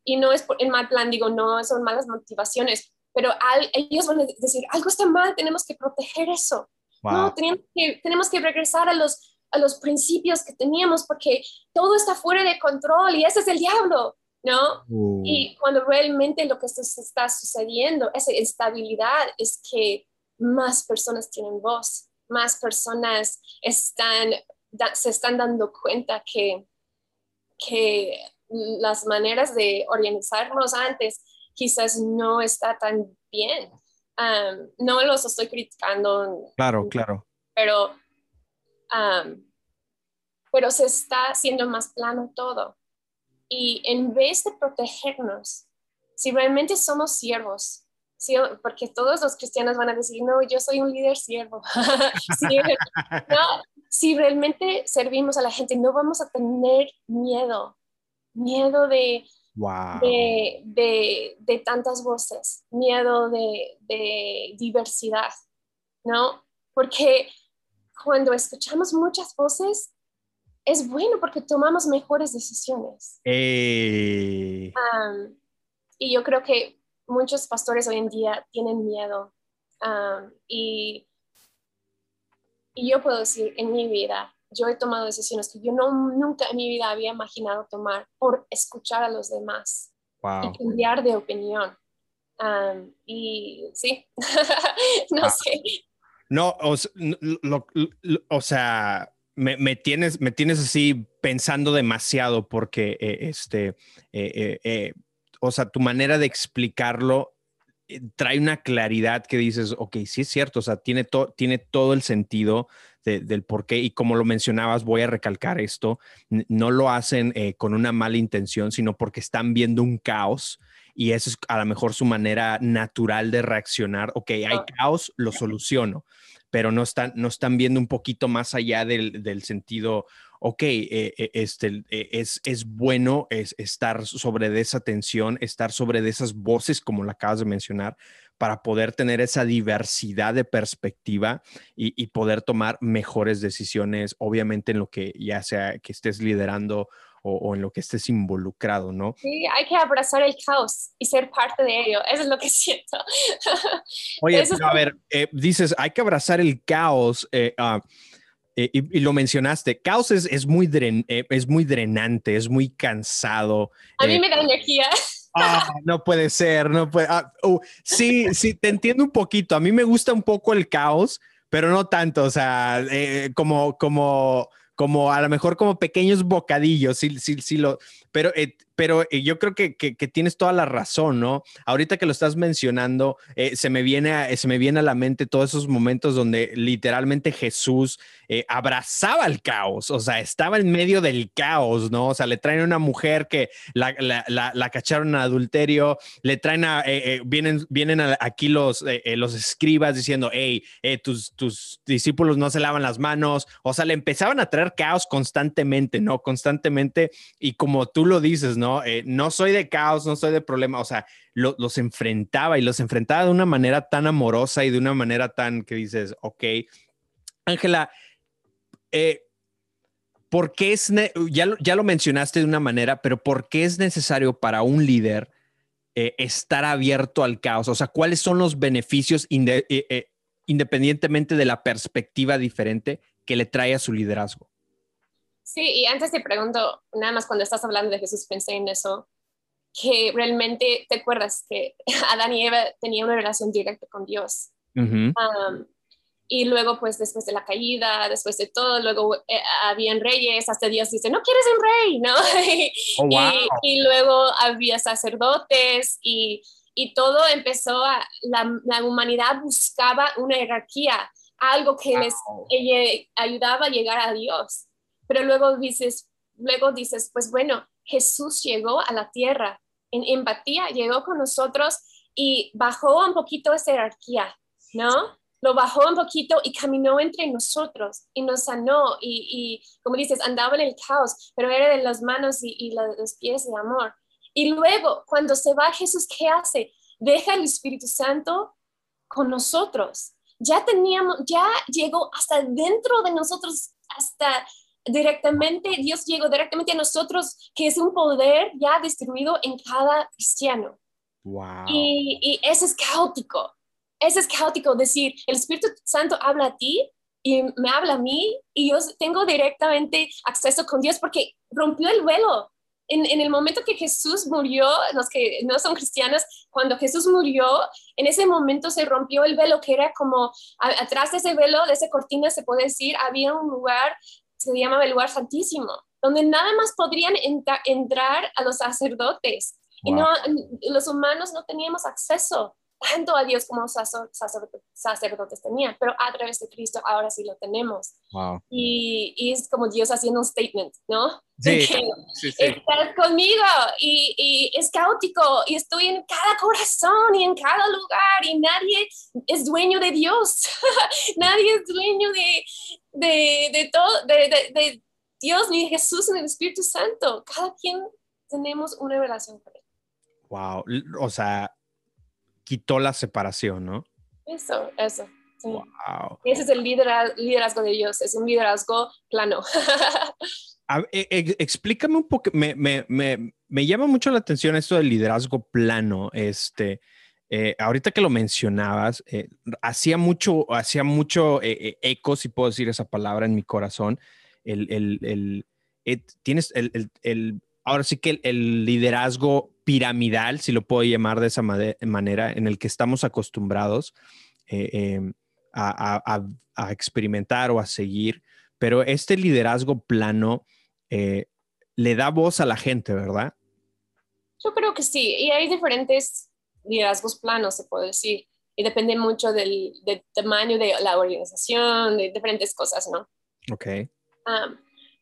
Y no es en mal plan, digo, no son malas motivaciones, pero ellos van a decir, algo está mal, tenemos que proteger eso. No, tenemos que, tenemos que regresar a los, a los principios que teníamos porque todo está fuera de control y ese es el diablo, ¿no? Uh. Y cuando realmente lo que se está sucediendo, esa estabilidad, es que más personas tienen voz, más personas están, se están dando cuenta que, que las maneras de organizarnos antes quizás no está tan bien. no los estoy criticando. Claro, claro. Pero, pero se está haciendo más plano todo. Y en vez de protegernos, si realmente somos siervos, porque todos los cristianos van a decir, no, yo soy un líder siervo. si realmente servimos a la gente, no vamos a tener miedo miedo de, de, tantas voces, miedo de, diversidad, ¿no? Porque cuando escuchamos muchas voces, es bueno porque tomamos mejores decisiones. y yo creo que muchos pastores hoy en día tienen miedo. y, y yo puedo decir, en mi vida, yo he tomado decisiones que yo no, nunca en mi vida había imaginado tomar por escuchar a los demás y cambiar de opinión. y sí, no sé. No, o, sea, me, tienes, me tienes así pensando demasiado porque, eh, este, eh, eh, o sea, tu manera de explicarlo trae una claridad que dices, ok, sí es cierto, o sea, tiene, tiene todo el sentido del por qué. Y como lo mencionabas, voy a recalcar esto, no lo hacen eh, con una mala intención, sino porque están viendo un caos y esa es a lo mejor su manera natural de reaccionar. Ok, hay caos, lo soluciono, pero no están, no están viendo un poquito más allá del, del sentido, ok, eh, eh, este, es, es bueno es estar sobre de esa tensión, estar sobre de esas voces, como la acabas de mencionar, para poder tener esa diversidad de perspectiva y, poder tomar mejores decisiones, obviamente en lo que ya sea que estés liderando o, en lo que estés involucrado, ¿no? Sí, hay que abrazar el caos y ser parte de ello, eso es lo que siento. Oye, a ver, eh, dices, hay que abrazar el caos. Eh, ah, eh, y, lo mencionaste, caos es, es muy es muy drenante, es muy cansado. A mí me da energía. Ah, no puede ser, no puede. Ah, uh, sí, sí, te entiendo un poquito. A mí me gusta un poco el caos, pero no tanto. O sea, eh, como, como, como a lo mejor como pequeños bocadillos. Sí, sí, sí lo. Pero eh, pero eh, yo creo que, tienes toda la razón, ¿no? Ahorita que lo estás mencionando, eh, se, me viene a, se me viene a la mente todos esos momentos donde literalmente Jesús eh, abrazaba el caos, o sea, estaba en medio del caos, ¿no? O sea, le traen a una mujer que la, la, cacharon en adulterio, le traen a, vienen, vienen aquí los, los escribas diciendo, hey, tus, tus discípulos no se lavan las manos, o sea, le empezaban a traer caos constantemente, ¿no? Constantemente, y como tú lo dices, ¿no? Eh, ¿no? soy de caos, no soy de problema, o sea, los enfrentaba y los enfrentaba de una manera tan amorosa y de una manera tan que dices, ok, Ángela, eh, ¿por qué es, ya, ya lo mencionaste de una manera, pero ¿por qué es necesario para un líder eh, estar abierto al caos? O sea, ¿cuáles son los beneficios independientemente de la perspectiva diferente que le trae a su liderazgo? Sí, y antes te pregunto, nada más cuando estás hablando de Jesús, pensé en eso, que realmente te acuerdas que Adán y Eva tenían una relación directa con Dios. y luego pues después de la caída, después de todo, luego eh, habían reyes, hasta Dios dice, no quieres un rey, ¿no? Oh, wow. y, y, luego había sacerdotes y, y todo empezó a, la, la, humanidad buscaba una jerarquía, algo que les ayudaba a llegar a Dios. Pero luego dices, luego dices, pues bueno, Jesús llegó a la tierra en empatía, llegó con nosotros y bajó un poquito esa jerarquía, ¿no? Lo bajó un poquito y caminó entre nosotros y nos sanó y, y como dices, andaba en el caos, pero era de las manos y, y los pies de amor. Y luego, cuando se va Jesús, ¿qué hace? Deja el Espíritu Santo con nosotros. Ya teníamos, ya llegó hasta dentro de nosotros, hasta directamente, Dios llegó directamente a nosotros, que es un poder ya distribuido en cada cristiano. Wow. Y, y eso es caótico. Eso es caótico, decir, el Espíritu Santo habla a ti y me habla a mí y yo tengo directamente acceso con Dios porque rompió el velo. En, en, el momento que Jesús murió, los que no son cristianos, cuando Jesús murió, en ese momento se rompió el velo, que era como a, atrás de ese velo, de esa cortina, se puede decir, había un lugar se llamaba el lugar santísimo, donde nada más podrían entrar a los sacerdotes. Wow. Y no, los humanos no teníamos acceso tanto a Dios como los sacerdotes tenían, pero a través de Cristo ahora sí lo tenemos. Wow. Y, y, es como Dios haciendo un statement, ¿no? Sí, sí, sí. estás conmigo y, y, es caótico y estoy en cada corazón y en cada lugar y nadie es dueño de Dios, nadie es dueño de, de, de todo, de, de, de Dios ni Jesús ni el Espíritu Santo, cada quien tenemos una relación con él. Wow, o sea, quitó la separación, ¿no? Eso, eso. Sí. Wow. Ese es el liderazgo de Dios, es un liderazgo plano. A, e, e, explícame un poco, me, me, me, me, llama mucho la atención esto del liderazgo plano. Este, eh, ahorita que lo mencionabas, eh, hacía mucho, hacía mucho eh, eco, si puedo decir esa palabra, en mi corazón. El, el, el, el tienes el, el, ahora sí que el, liderazgo piramidal, si lo puedo llamar de esa manera, en el que estamos acostumbrados eh, eh, a, a, a, experimentar o a seguir, pero este liderazgo plano eh, le da voz a la gente, ¿verdad? Yo creo que sí, y hay diferentes liderazgos planos, se puede decir, y depende mucho del, del tamaño de la organización, de diferentes cosas, ¿no? Ok. Um,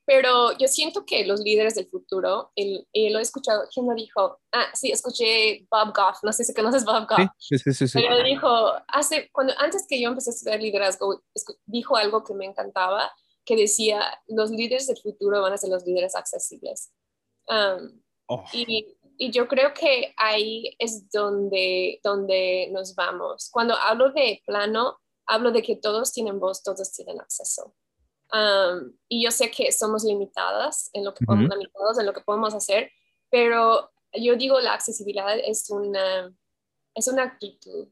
pero yo siento que los líderes del futuro, el, el, lo he escuchado, ¿quién lo dijo? Ah, sí, escuché Bob Goff, no sé si conoces Bob Goff. Sí, sí, sí. sí. Pero dijo, hace, cuando, antes que yo empecé a estudiar liderazgo, dijo algo que me encantaba, que decía, los líderes del futuro van a ser los líderes accesibles. Um, oh. y, y, yo creo que ahí es donde, donde nos vamos. Cuando hablo de plano, hablo de que todos tienen voz, todos tienen acceso. Um, y yo sé que somos limitadas en lo que, uh -huh. limitados en lo que podemos hacer, pero yo digo la accesibilidad es una, es una actitud,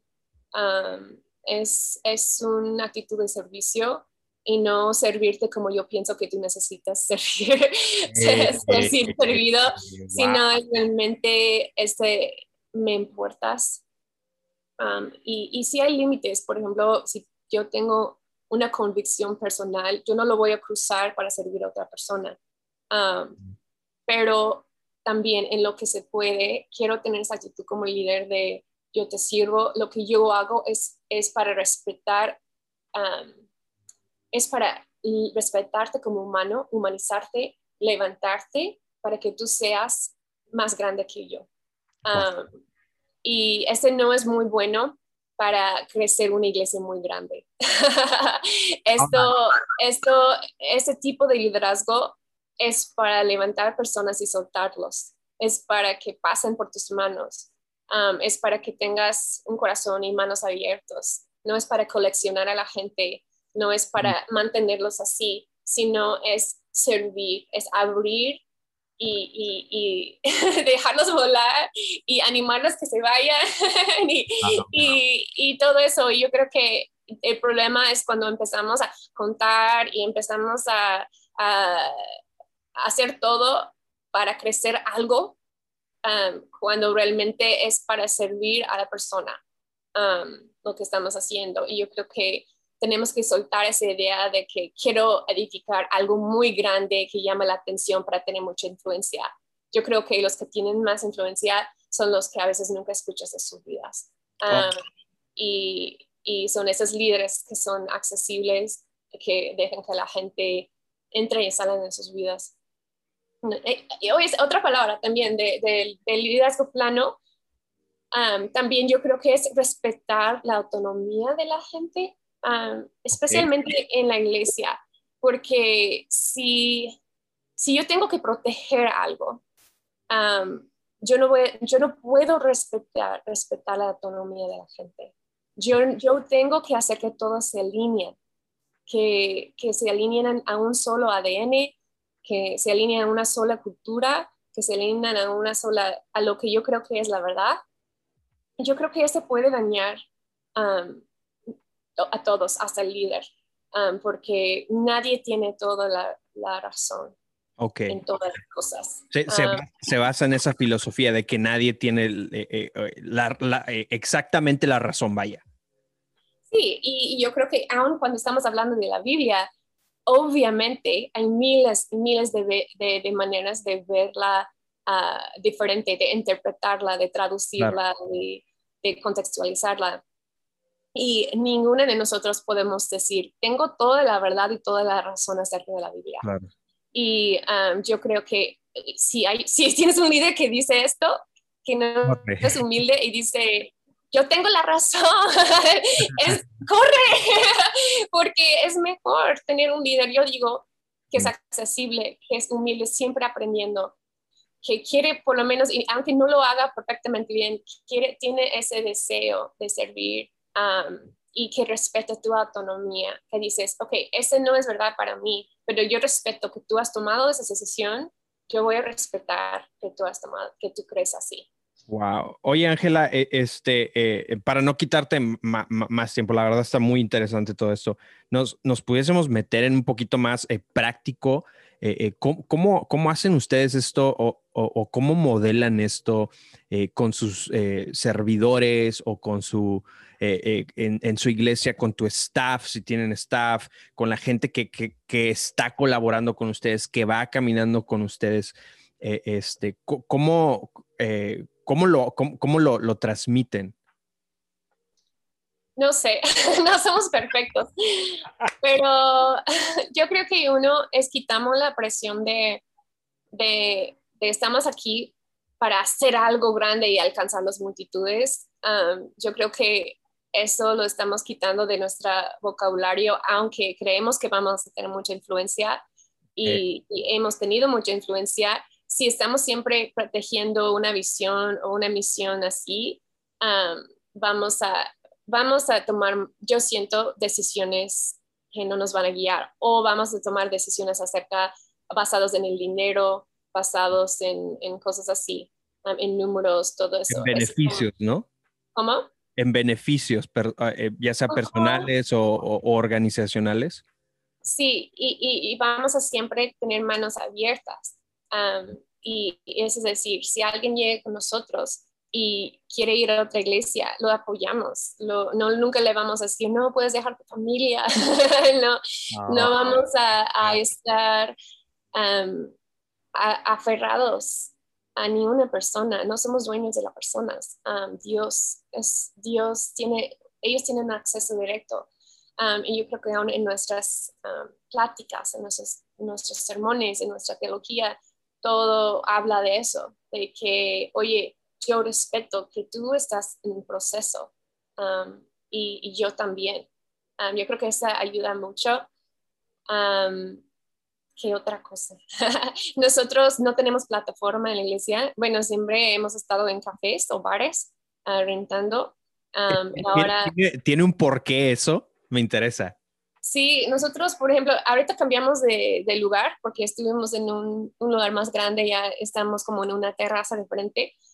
um, es, es una actitud de servicio y no servirte como yo pienso que tú necesitas servir, ser, ser servido, wow. sino realmente este, me importas. Um, y, y si hay límites, por ejemplo, si yo tengo una convicción personal, yo no lo voy a cruzar para servir a otra persona. Um, pero también en lo que se puede, quiero tener esa actitud como líder de yo te sirvo, lo que yo hago es, es para respetar, um, es para respetarte como humano, humanizarte, levantarte para que tú seas más grande que yo. Um, y ese no es muy bueno para crecer una iglesia muy grande. esto, esto, este tipo de liderazgo es para levantar personas y soltarlos, es para que pasen por tus manos, um, es para que tengas un corazón y manos abiertos, no es para coleccionar a la gente, no es para mantenerlos así, sino es servir, es abrir y, y, y dejarlos volar y animarlos que se vayan y, y, y, todo eso. Y yo creo que el problema es cuando empezamos a contar y empezamos a, a, a hacer todo para crecer algo um, cuando realmente es para servir a la persona um, lo que estamos haciendo. Y yo creo que tenemos que soltar esa idea de que quiero edificar algo muy grande que llame la atención para tener mucha influencia. Yo creo que los que tienen más influencia son los que a veces nunca escuchas de sus vidas. Ah, y, y, son esos líderes que son accesibles, que dejan que la gente entre y salga en sus vidas. Y hoy es otra palabra también del de, liderazgo plano. también yo creo que es respetar la autonomía de la gente especialmente en la iglesia, porque si, si yo tengo que proteger algo, yo, no voy, yo no puedo respetar, respetar la autonomía de la gente. Yo, yo tengo que hacer que todos se alineen, que, que se alineen a un solo ADN, que se alineen a una sola cultura, que se alineen a una sola, a lo que yo creo que es la verdad. Yo creo que eso puede dañar a todos, hasta el líder, um, porque nadie tiene toda la, razón. en todas las cosas. Um, se, basa en esa filosofía de que nadie tiene eh, eh, eh, exactamente la razón, vaya. Sí, y, yo creo que aun cuando estamos hablando de la Biblia, obviamente hay miles y miles de, maneras de verla uh, diferente, de interpretarla, de traducirla, de, contextualizarla y ninguno de nosotros podemos decir, tengo toda la verdad y toda la razón acerca de la Biblia. Y um, yo creo que eh, si, hay, si tienes un líder que dice esto, que no es humilde y dice, yo tengo la razón, es, corre, porque es mejor tener un líder, yo digo, que es mm. accesible, que es humilde, siempre aprendiendo, que quiere por lo menos, y aunque no lo haga perfectamente bien, quiere, tiene ese deseo de servir, y que respete tu autonomía, que dices, ok, ese no es verdad para mí, pero yo respeto que tú has tomado esa decisión, yo voy a respetar que tú has tomado, que tú crees así. Wow. Oye, Ángela, eh, este, eh, para no quitarte más tiempo, la verdad está muy interesante todo esto. Nos, nos pudiésemos meter en un poquito más eh, práctico. ¿Cómo, cómo, hacen ustedes esto o, cómo modelan esto con sus servidores o con su eh, eh, en, su iglesia, con tu staff, si tienen staff, con la gente que, está colaborando con ustedes, que va caminando con ustedes, eh, este, ¿cómo, cómo, lo, cómo, lo, transmiten? No sé, no somos perfectos, pero yo creo que uno es quitamos la presión de, de, estamos aquí para hacer algo grande y alcanzar las multitudes. yo creo que eso lo estamos quitando de nuestro vocabulario, aunque creemos que vamos a tener mucha influencia y, hemos tenido mucha influencia. Si estamos siempre protegiendo una visión o una misión así, vamos, a, vamos a tomar, yo siento, decisiones que no nos van a guiar o vamos a tomar decisiones acerca basados en el dinero, basados en, cosas así, en números, todo eso. En beneficios, ¿no? ¿Cómo? en beneficios, ah, eh, ya sea personales o, organizacionales? Sí, y, vamos a siempre tener manos abiertas. y, es decir, si alguien llega con nosotros y quiere ir a otra iglesia, lo apoyamos. no, nunca le vamos a decir, no puedes dejar tu familia. no, no ah, vamos a, estar aferrados a ni una persona, no somos dueños de las personas. Dios es, Dios tiene, ellos tienen acceso directo. y yo creo que aún en nuestras pláticas, en nuestros, nuestros sermones, en nuestra teología, todo habla de eso, de que, oye, yo respeto que tú estás en un proceso y, yo también. yo creo que eso ayuda mucho. ¿Qué otra cosa? Nosotros no tenemos plataforma en la iglesia. Bueno, siempre hemos estado en cafés o bares uh, rentando. Um, ahora... ¿Tiene, un porqué eso? Me interesa. Sí, nosotros, por ejemplo, ahorita cambiamos de, lugar porque estuvimos en un, lugar más grande, ya estamos como en una terraza de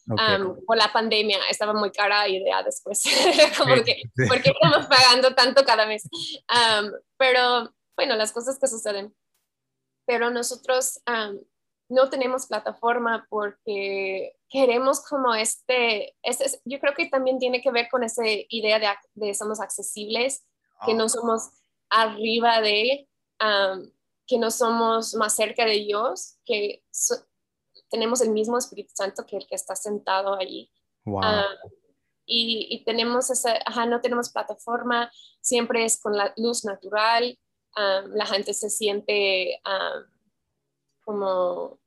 frente. Um, por la pandemia estaba muy cara y ya después, como que, ¿por qué estamos pagando tanto cada mes? Um, pero bueno, las cosas que suceden pero nosotros no tenemos plataforma porque queremos como este, este, yo creo que también tiene que ver con esa idea de, de somos accesibles que Oh. no somos arriba de, que no somos más cerca de Dios, que so- tenemos el mismo Espíritu Santo que el que está sentado allí. Wow. Ah, y, y tenemos esa, ajá, no tenemos plataforma, siempre es con la luz natural, am, la gente se siente am, como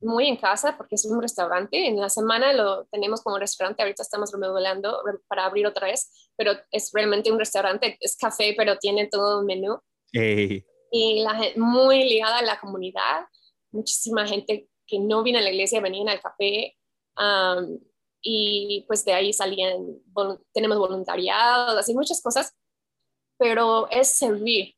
muy en casa porque es un restaurante, en la semana lo tenemos como restaurante, ahorita estamos remodelando re- para abrir otra vez, pero es realmente un restaurante, es café, pero tiene todo un menú Ey, y la gente muy ligada a la comunidad, muchísima gente que no viene a la iglesia venían al café am, y pues de ahí salían, volu- tenemos voluntariado, así muchas cosas, pero es servir,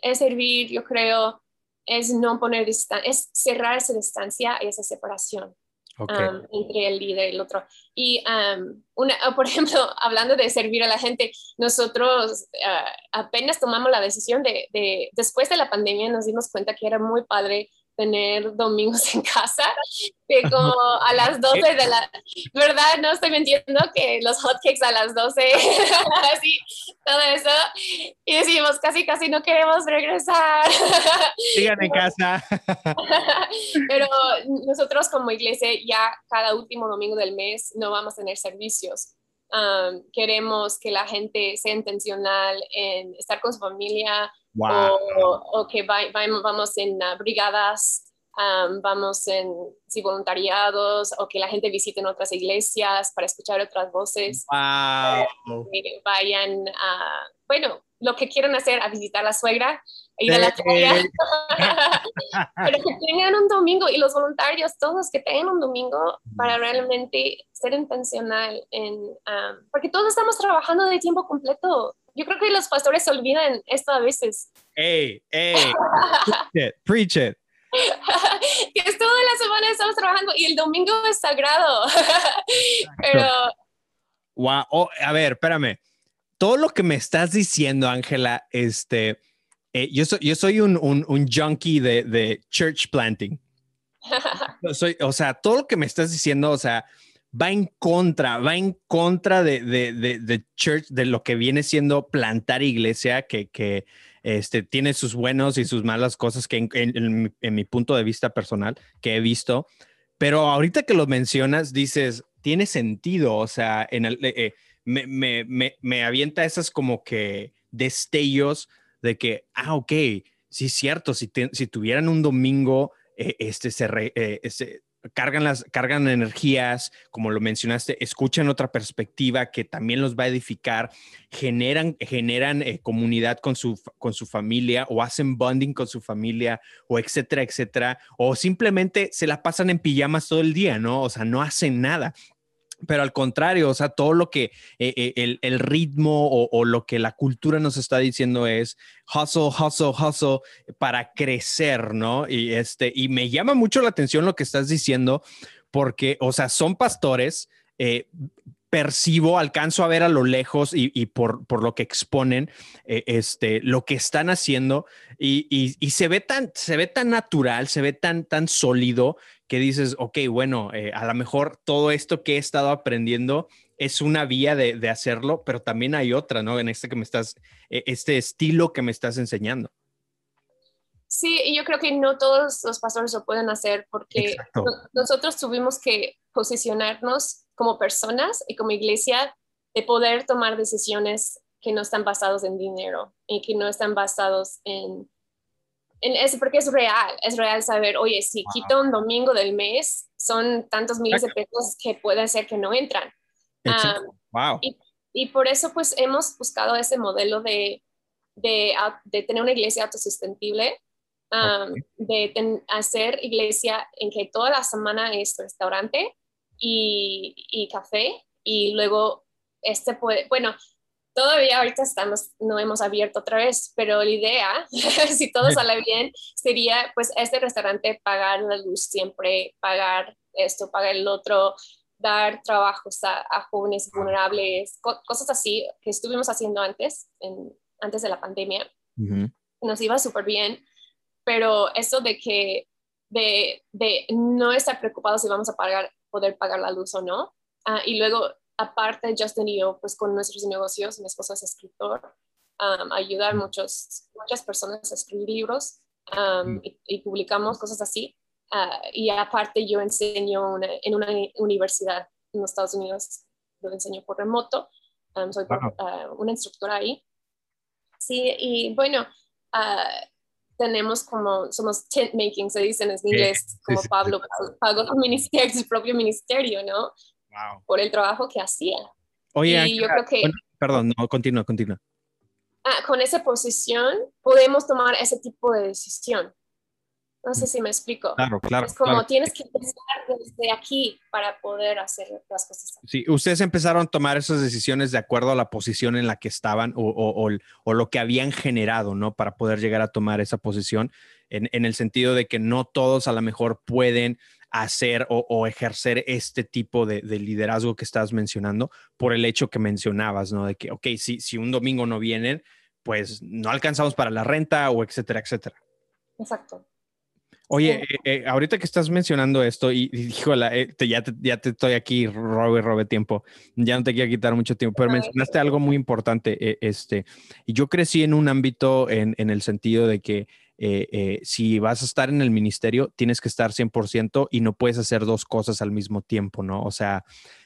es servir, yo creo, es no poner distancia, es cerrar esa distancia y esa separación ok. um, entre el líder y el otro. Y, um, una, por ejemplo, hablando de servir a la gente, nosotros ah, apenas tomamos la decisión de, de, después de la pandemia, nos dimos cuenta que era muy padre tener domingos en casa, que como a las 12 de la, ¿verdad? No estoy mintiendo que los hotcakes a las 12, así, todo eso, y decimos, casi, casi no queremos regresar. Sigan en casa. Pero nosotros como iglesia ya cada último domingo del mes no vamos a tener servicios. Um, queremos que la gente sea intencional en estar con su familia Wow. o, o que va- va- vamos en ah, brigadas, um, vamos en sí, voluntariados o que la gente visite en otras iglesias para escuchar otras voces Wow. que vayan a, bueno, lo que quieran hacer, a visitar a la suegra, a ir a la playa. Pero que tengan un domingo y los voluntarios, todos que tengan un domingo para realmente ser intencional en, um, porque todos estamos trabajando de tiempo completo. Yo creo que los pastores se olvidan esto a veces. Ey, ey. Preach it. Preach it. que es toda la semana estamos trabajando y el domingo es sagrado. Pero Wow. Oh, a ver, espérame. Todo lo que me estás diciendo, Ángela, este, eh, yo soy, yo soy un, un, un junkie de, de church planting. Soy, o sea, todo lo que me estás diciendo, o sea, va en contra, va en contra de, de, de, de church, de lo que viene siendo plantar iglesia, que, que este, tiene sus buenos y sus malas cosas que en, mi- punto de vista personal que he visto. Pero ahorita que lo mencionas, dices, tiene sentido, o sea, eh, eh, me, me, me, me avienta esas como que destellos de que, ah, ok, sí es cierto, si, si tuvieran un domingo, eh, este, se, eh, cargan, las, cargan energías, como lo mencionaste, escuchan otra perspectiva que también los va a edificar, generan, generan eh, comunidad con su, con su familia o hacen bonding con su familia o etcétera, etcétera, o simplemente se la pasan en pijamas todo el día, ¿no? O sea, no hacen nada. Pero al contrario, o sea, todo lo que eh, eh, el, el ritmo o, o lo que la cultura nos está diciendo es hustle, hustle, hustle para crecer, ¿no? Y este, y me llama mucho la atención lo que estás diciendo, porque, o sea, son pastores, eh, percibo, alcanzo a ver a lo lejos y, y por, por lo que exponen, eh, este, lo que están haciendo y, y- y se ve tan, se ve tan natural, se ve tan, tan sólido que dices, ok, bueno, eh, a lo mejor todo esto que he estado aprendiendo es una vía de, de hacerlo, pero también hay otra, ¿no? En este que me estás, eh, este estilo que me estás enseñando. sí, y yo creo que no todos los pastores lo pueden hacer porque Exacto. nosotros tuvimos que posicionarnos como personas y como iglesia de poder tomar decisiones que no están basados en dinero y que no están basados en, en eso, porque es real, es real saber, oye, si quito un domingo del mes, son tantos miles de pesos que puede ser que no entran. Wow. y- Y por eso pues hemos buscado ese modelo de, de, tener una iglesia autosustentable, um, de ten- hacer iglesia en que toda la semana es restaurante y, y café y luego este puede, bueno, todavía ahorita estamos, no hemos abierto otra vez, pero la idea, si todo sale bien, sería pues este restaurante pagar la luz siempre, pagar esto, pagar el otro, dar trabajos a, a jóvenes vulnerables, co- cosas así que estuvimos haciendo antes, en- antes de la pandemia. Nos iba súper bien, pero eso de que, de, de no estar preocupados si vamos a pagar, poder pagar la luz o no. Ah, y luego, aparte, Justin y yo, pues con nuestros negocios, mi esposo es escritor, um, ayudar muchos, muchas personas a escribir libros um, y, y publicamos cosas así. Ah, y aparte yo enseño una- en una universidad en los Estados Unidos, lo enseño por remoto. Um, soy Wow. ah, una instructora ahí. Sí, y bueno, ah, tenemos como, somos tent making, se dice en inglés, como sí, Pablo pagó su ministerio, su propio ministerio, ¿no? Wow. Por el trabajo que hacía. Oye, y yo creo que bueno, perdón, no, continúa, continúa. ah, con esa posición podemos tomar ese tipo de decisión. No sé si me explico. Claro, claro. es como claro. tienes que pensar desde aquí para poder hacer las cosas. Sí, ustedes empezaron a tomar esas decisiones de acuerdo a la posición en la que estaban o, o- o- o lo que habían generado, ¿no? Para poder llegar a tomar esa posición, en, en el sentido de que no todos a lo mejor pueden hacer o, o ejercer este tipo de, de liderazgo que estás mencionando por el hecho que mencionabas, ¿no? De que, ok, si, si un domingo no vienen, pues no alcanzamos para la renta o etcétera, etcétera. Exacto. Oye, eh, eh, ahorita que estás mencionando esto y, y híjola, eh, te- ya, te, ya te estoy aquí, robe, robe tiempo, ya no te quiero quitar mucho tiempo, pero mencionaste algo muy importante, eh, este, y yo crecí en un ámbito en, en el sentido de que eh, eh, si vas a estar en el ministerio, tienes que estar 100% y no puedes hacer dos cosas al mismo tiempo, ¿no? O sea,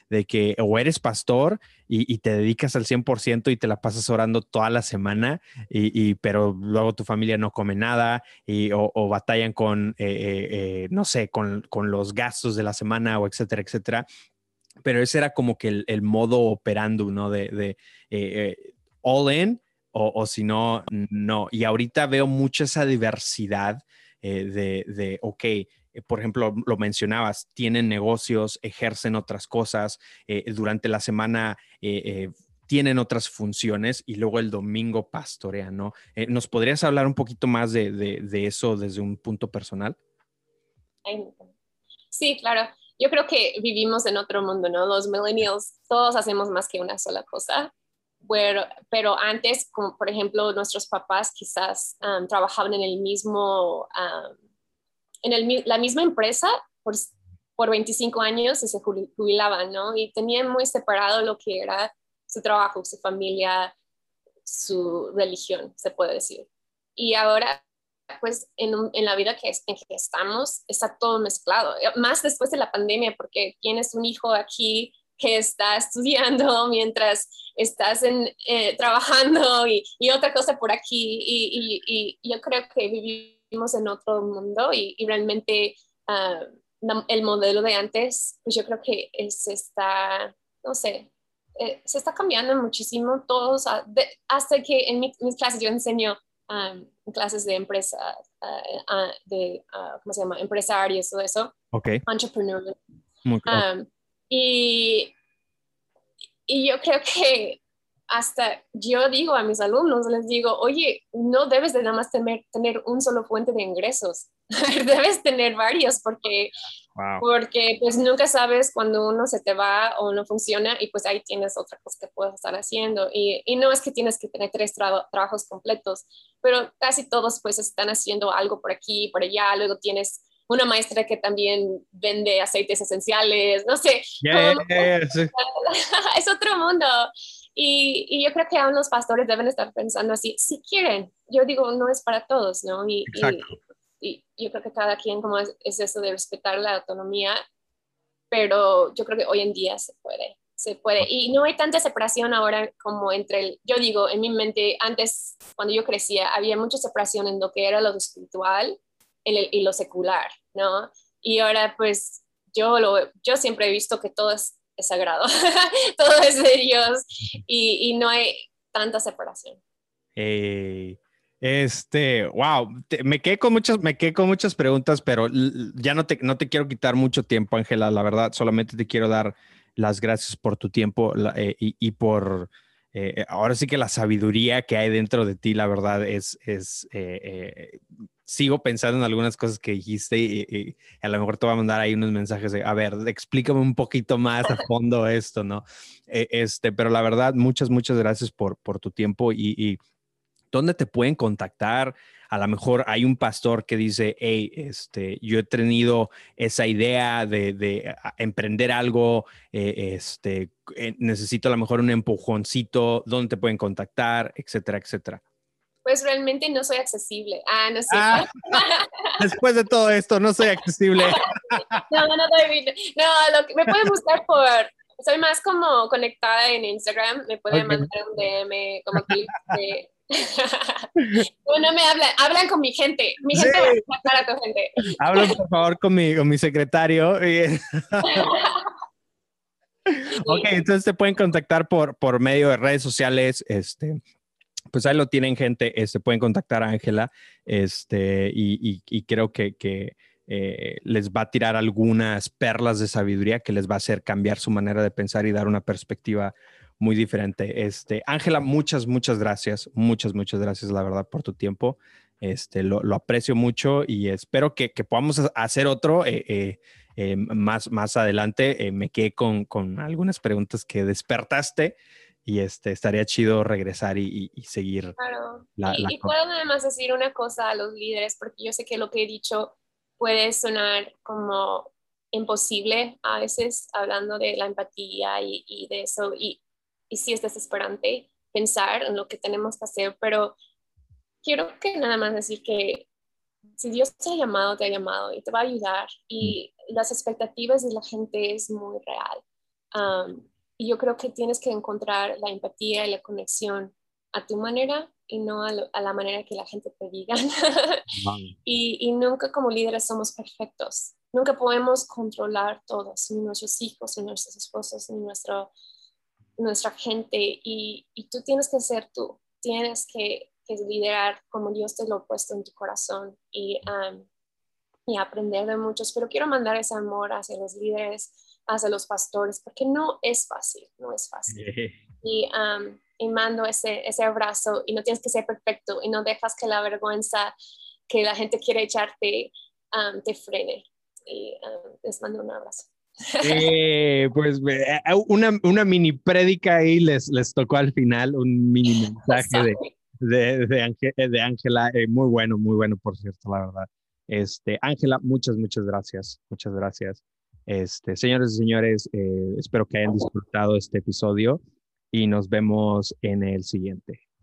de que o eres pastor y, te dedicas al 100% y te la pasas orando toda la semana, y, pero luego tu familia no come nada y, o, o batallan con, eh, no sé, con, los gastos de la semana o etcétera, etcétera. Pero ese era como que el, modo operando, ¿no? De, all in o, si no, no. Y ahorita veo mucha esa diversidad eh, de, de, ok, por ejemplo, lo mencionabas, tienen negocios, ejercen otras cosas, eh, durante la semana eh, tienen otras funciones y luego el domingo pastorean, ¿no? ¿Nos podrías hablar un poquito más de, de- eso desde un punto personal? Sí, claro. Yo creo que vivimos en otro mundo, ¿no? Los millennials, todos hacemos más que una sola cosa. Pero, pero antes, como por ejemplo, nuestros papás quizás um, trabajaban en el mismo, um, en el la misma empresa por, por 25 años y se jubilaban, ¿no? Y tenían muy separado lo que era su trabajo, su familia, su religión, se puede decir. Y ahora pues en, en la vida que, en que estamos está todo mezclado, más después de la pandemia, porque tienes un hijo aquí que está estudiando mientras estás en, eh, trabajando y, y otra cosa por aquí y, y- y yo creo que vivimos en otro mundo y, realmente ah, el modelo de antes, pues yo creo que es- está, no sé, eh, se está cambiando muchísimo todos, ah, de- hasta que en mi- mis clases yo enseño um, clases de empresa, ah, de, ¿cómo se llama? Empresarios, todo eso, Ok. entrepreneurs. Muy. Um, y, y yo creo que hasta yo digo a mis alumnos, les digo, oye, no debes de nada más tener, tener un solo fuente de ingresos, debes tener varios porque, Wow. porque pues nunca sabes cuando uno se te va o no funciona y pues ahí tienes otra cosa que puedes estar haciendo. Y, y no es que tienes que tener tres tra- trabajos completos, pero casi todos pues están haciendo algo por aquí, por allá, luego tienes una maestra que también vende aceites esenciales, no sé, Yeah, como- yeah, yeah, sí. es otro mundo. Y, y yo creo que aún los pastores deben estar pensando así, si quieren. Yo digo, no es para todos, ¿no? Y, y yo creo que cada quien como es, es eso de respetar la autonomía, pero yo creo que hoy en día se puede, se puede. Y no hay tanta separación ahora como entre el, yo digo, en mi mente, antes, cuando yo crecía, había mucha separación en lo que era lo espiritual en el- y lo secular, ¿no? Y ahora pues yo, lo, yo siempre he visto que todo es, es sagrado, todo es de Dios y, y no hay tanta separación. Este, wow, te- me quedé con muchas, me quedé con muchas preguntas, pero ya no te, no te quiero quitar mucho tiempo, Ángela, la verdad, solamente te quiero dar las gracias por tu tiempo la- eh, y, y por, eh, ahora sí que la sabiduría que hay dentro de ti, la verdad, es, es, eh, eh, sigo pensando en algunas cosas que dijiste y, y a lo mejor te voy a mandar ahí unos mensajes de, a ver, explícame un poquito más a fondo esto, ¿no? Eh, este, pero la verdad, muchas, muchas gracias por, por tu tiempo y, y ¿dónde te pueden contactar? A lo mejor hay un pastor que dice, hey, este, yo he tenido esa idea de, emprender algo, eh, este, eh, necesito a lo mejor un empujoncito, ¿dónde te pueden contactar? Etcétera, etcétera. Pues realmente no soy accesible. Ah, no sé. Ah, después de todo esto, no soy accesible. no, no, no, no, lo que, me pueden buscar por soy más como conectada en Instagram, me pueden mandar un DM como clip de... no me hablan, hablan con mi gente, mi gente va a hablar a tu gente. Hablan por favor con mi, con mi secretario. ok, entonces te pueden contactar por, por medio de redes sociales, este, pues ahí lo tienen gente, este, pueden contactar a Ángela, este, y, creo que, que eh, les va a tirar algunas perlas de sabiduría que les va a hacer cambiar su manera de pensar y dar una perspectiva muy diferente. Este, Ángela, muchas, muchas gracias, muchas, muchas gracias, la verdad, por tu tiempo. Este, lo, aprecio mucho y espero que, podamos hacer otro eh, eh, más, más adelante. me quedé con, con, algunas preguntas que despertaste y este, estaría chido regresar y, seguir. Claro. y, y puedo además decir una cosa a los líderes, porque yo sé que lo que he dicho puede sonar como imposible a veces hablando de la empatía y, de eso, y, y sí es desesperante pensar en lo que tenemos que hacer, pero quiero que nada más decir que si Dios te ha llamado, te ha llamado y te va a ayudar y las expectativas de la gente es muy real. Y yo creo que tienes que encontrar la empatía y la conexión a tu manera y no a, la manera que la gente te diga. y, y, nunca como líderes somos perfectos. Nunca podemos controlar todos, ni nuestros hijos, ni nuestros esposos, ni nuestro, nuestra gente. Y, y tú tienes que ser tú. Tienes que, que, liderar como Dios te lo ha puesto en tu corazón y, y aprender de muchos. Pero quiero mandar ese amor hacia los líderes, hacia los pastores, porque no es fácil, no es fácil. Y y mando ese, ese abrazo y no tienes que ser perfecto y no dejas que la vergüenza que la gente quiere echarte um, te frene. Y um, les mando un abrazo. Eh, pues eh, una, una, mini prédica ahí les, les tocó al final, un mini mensaje de, de, Ángela, eh, muy bueno, muy bueno, por cierto, la verdad. Este, Ángela, muchas, muchas gracias, muchas gracias. Este, señores y señores, espero que hayan disfrutado este episodio y nos vemos en el siguiente.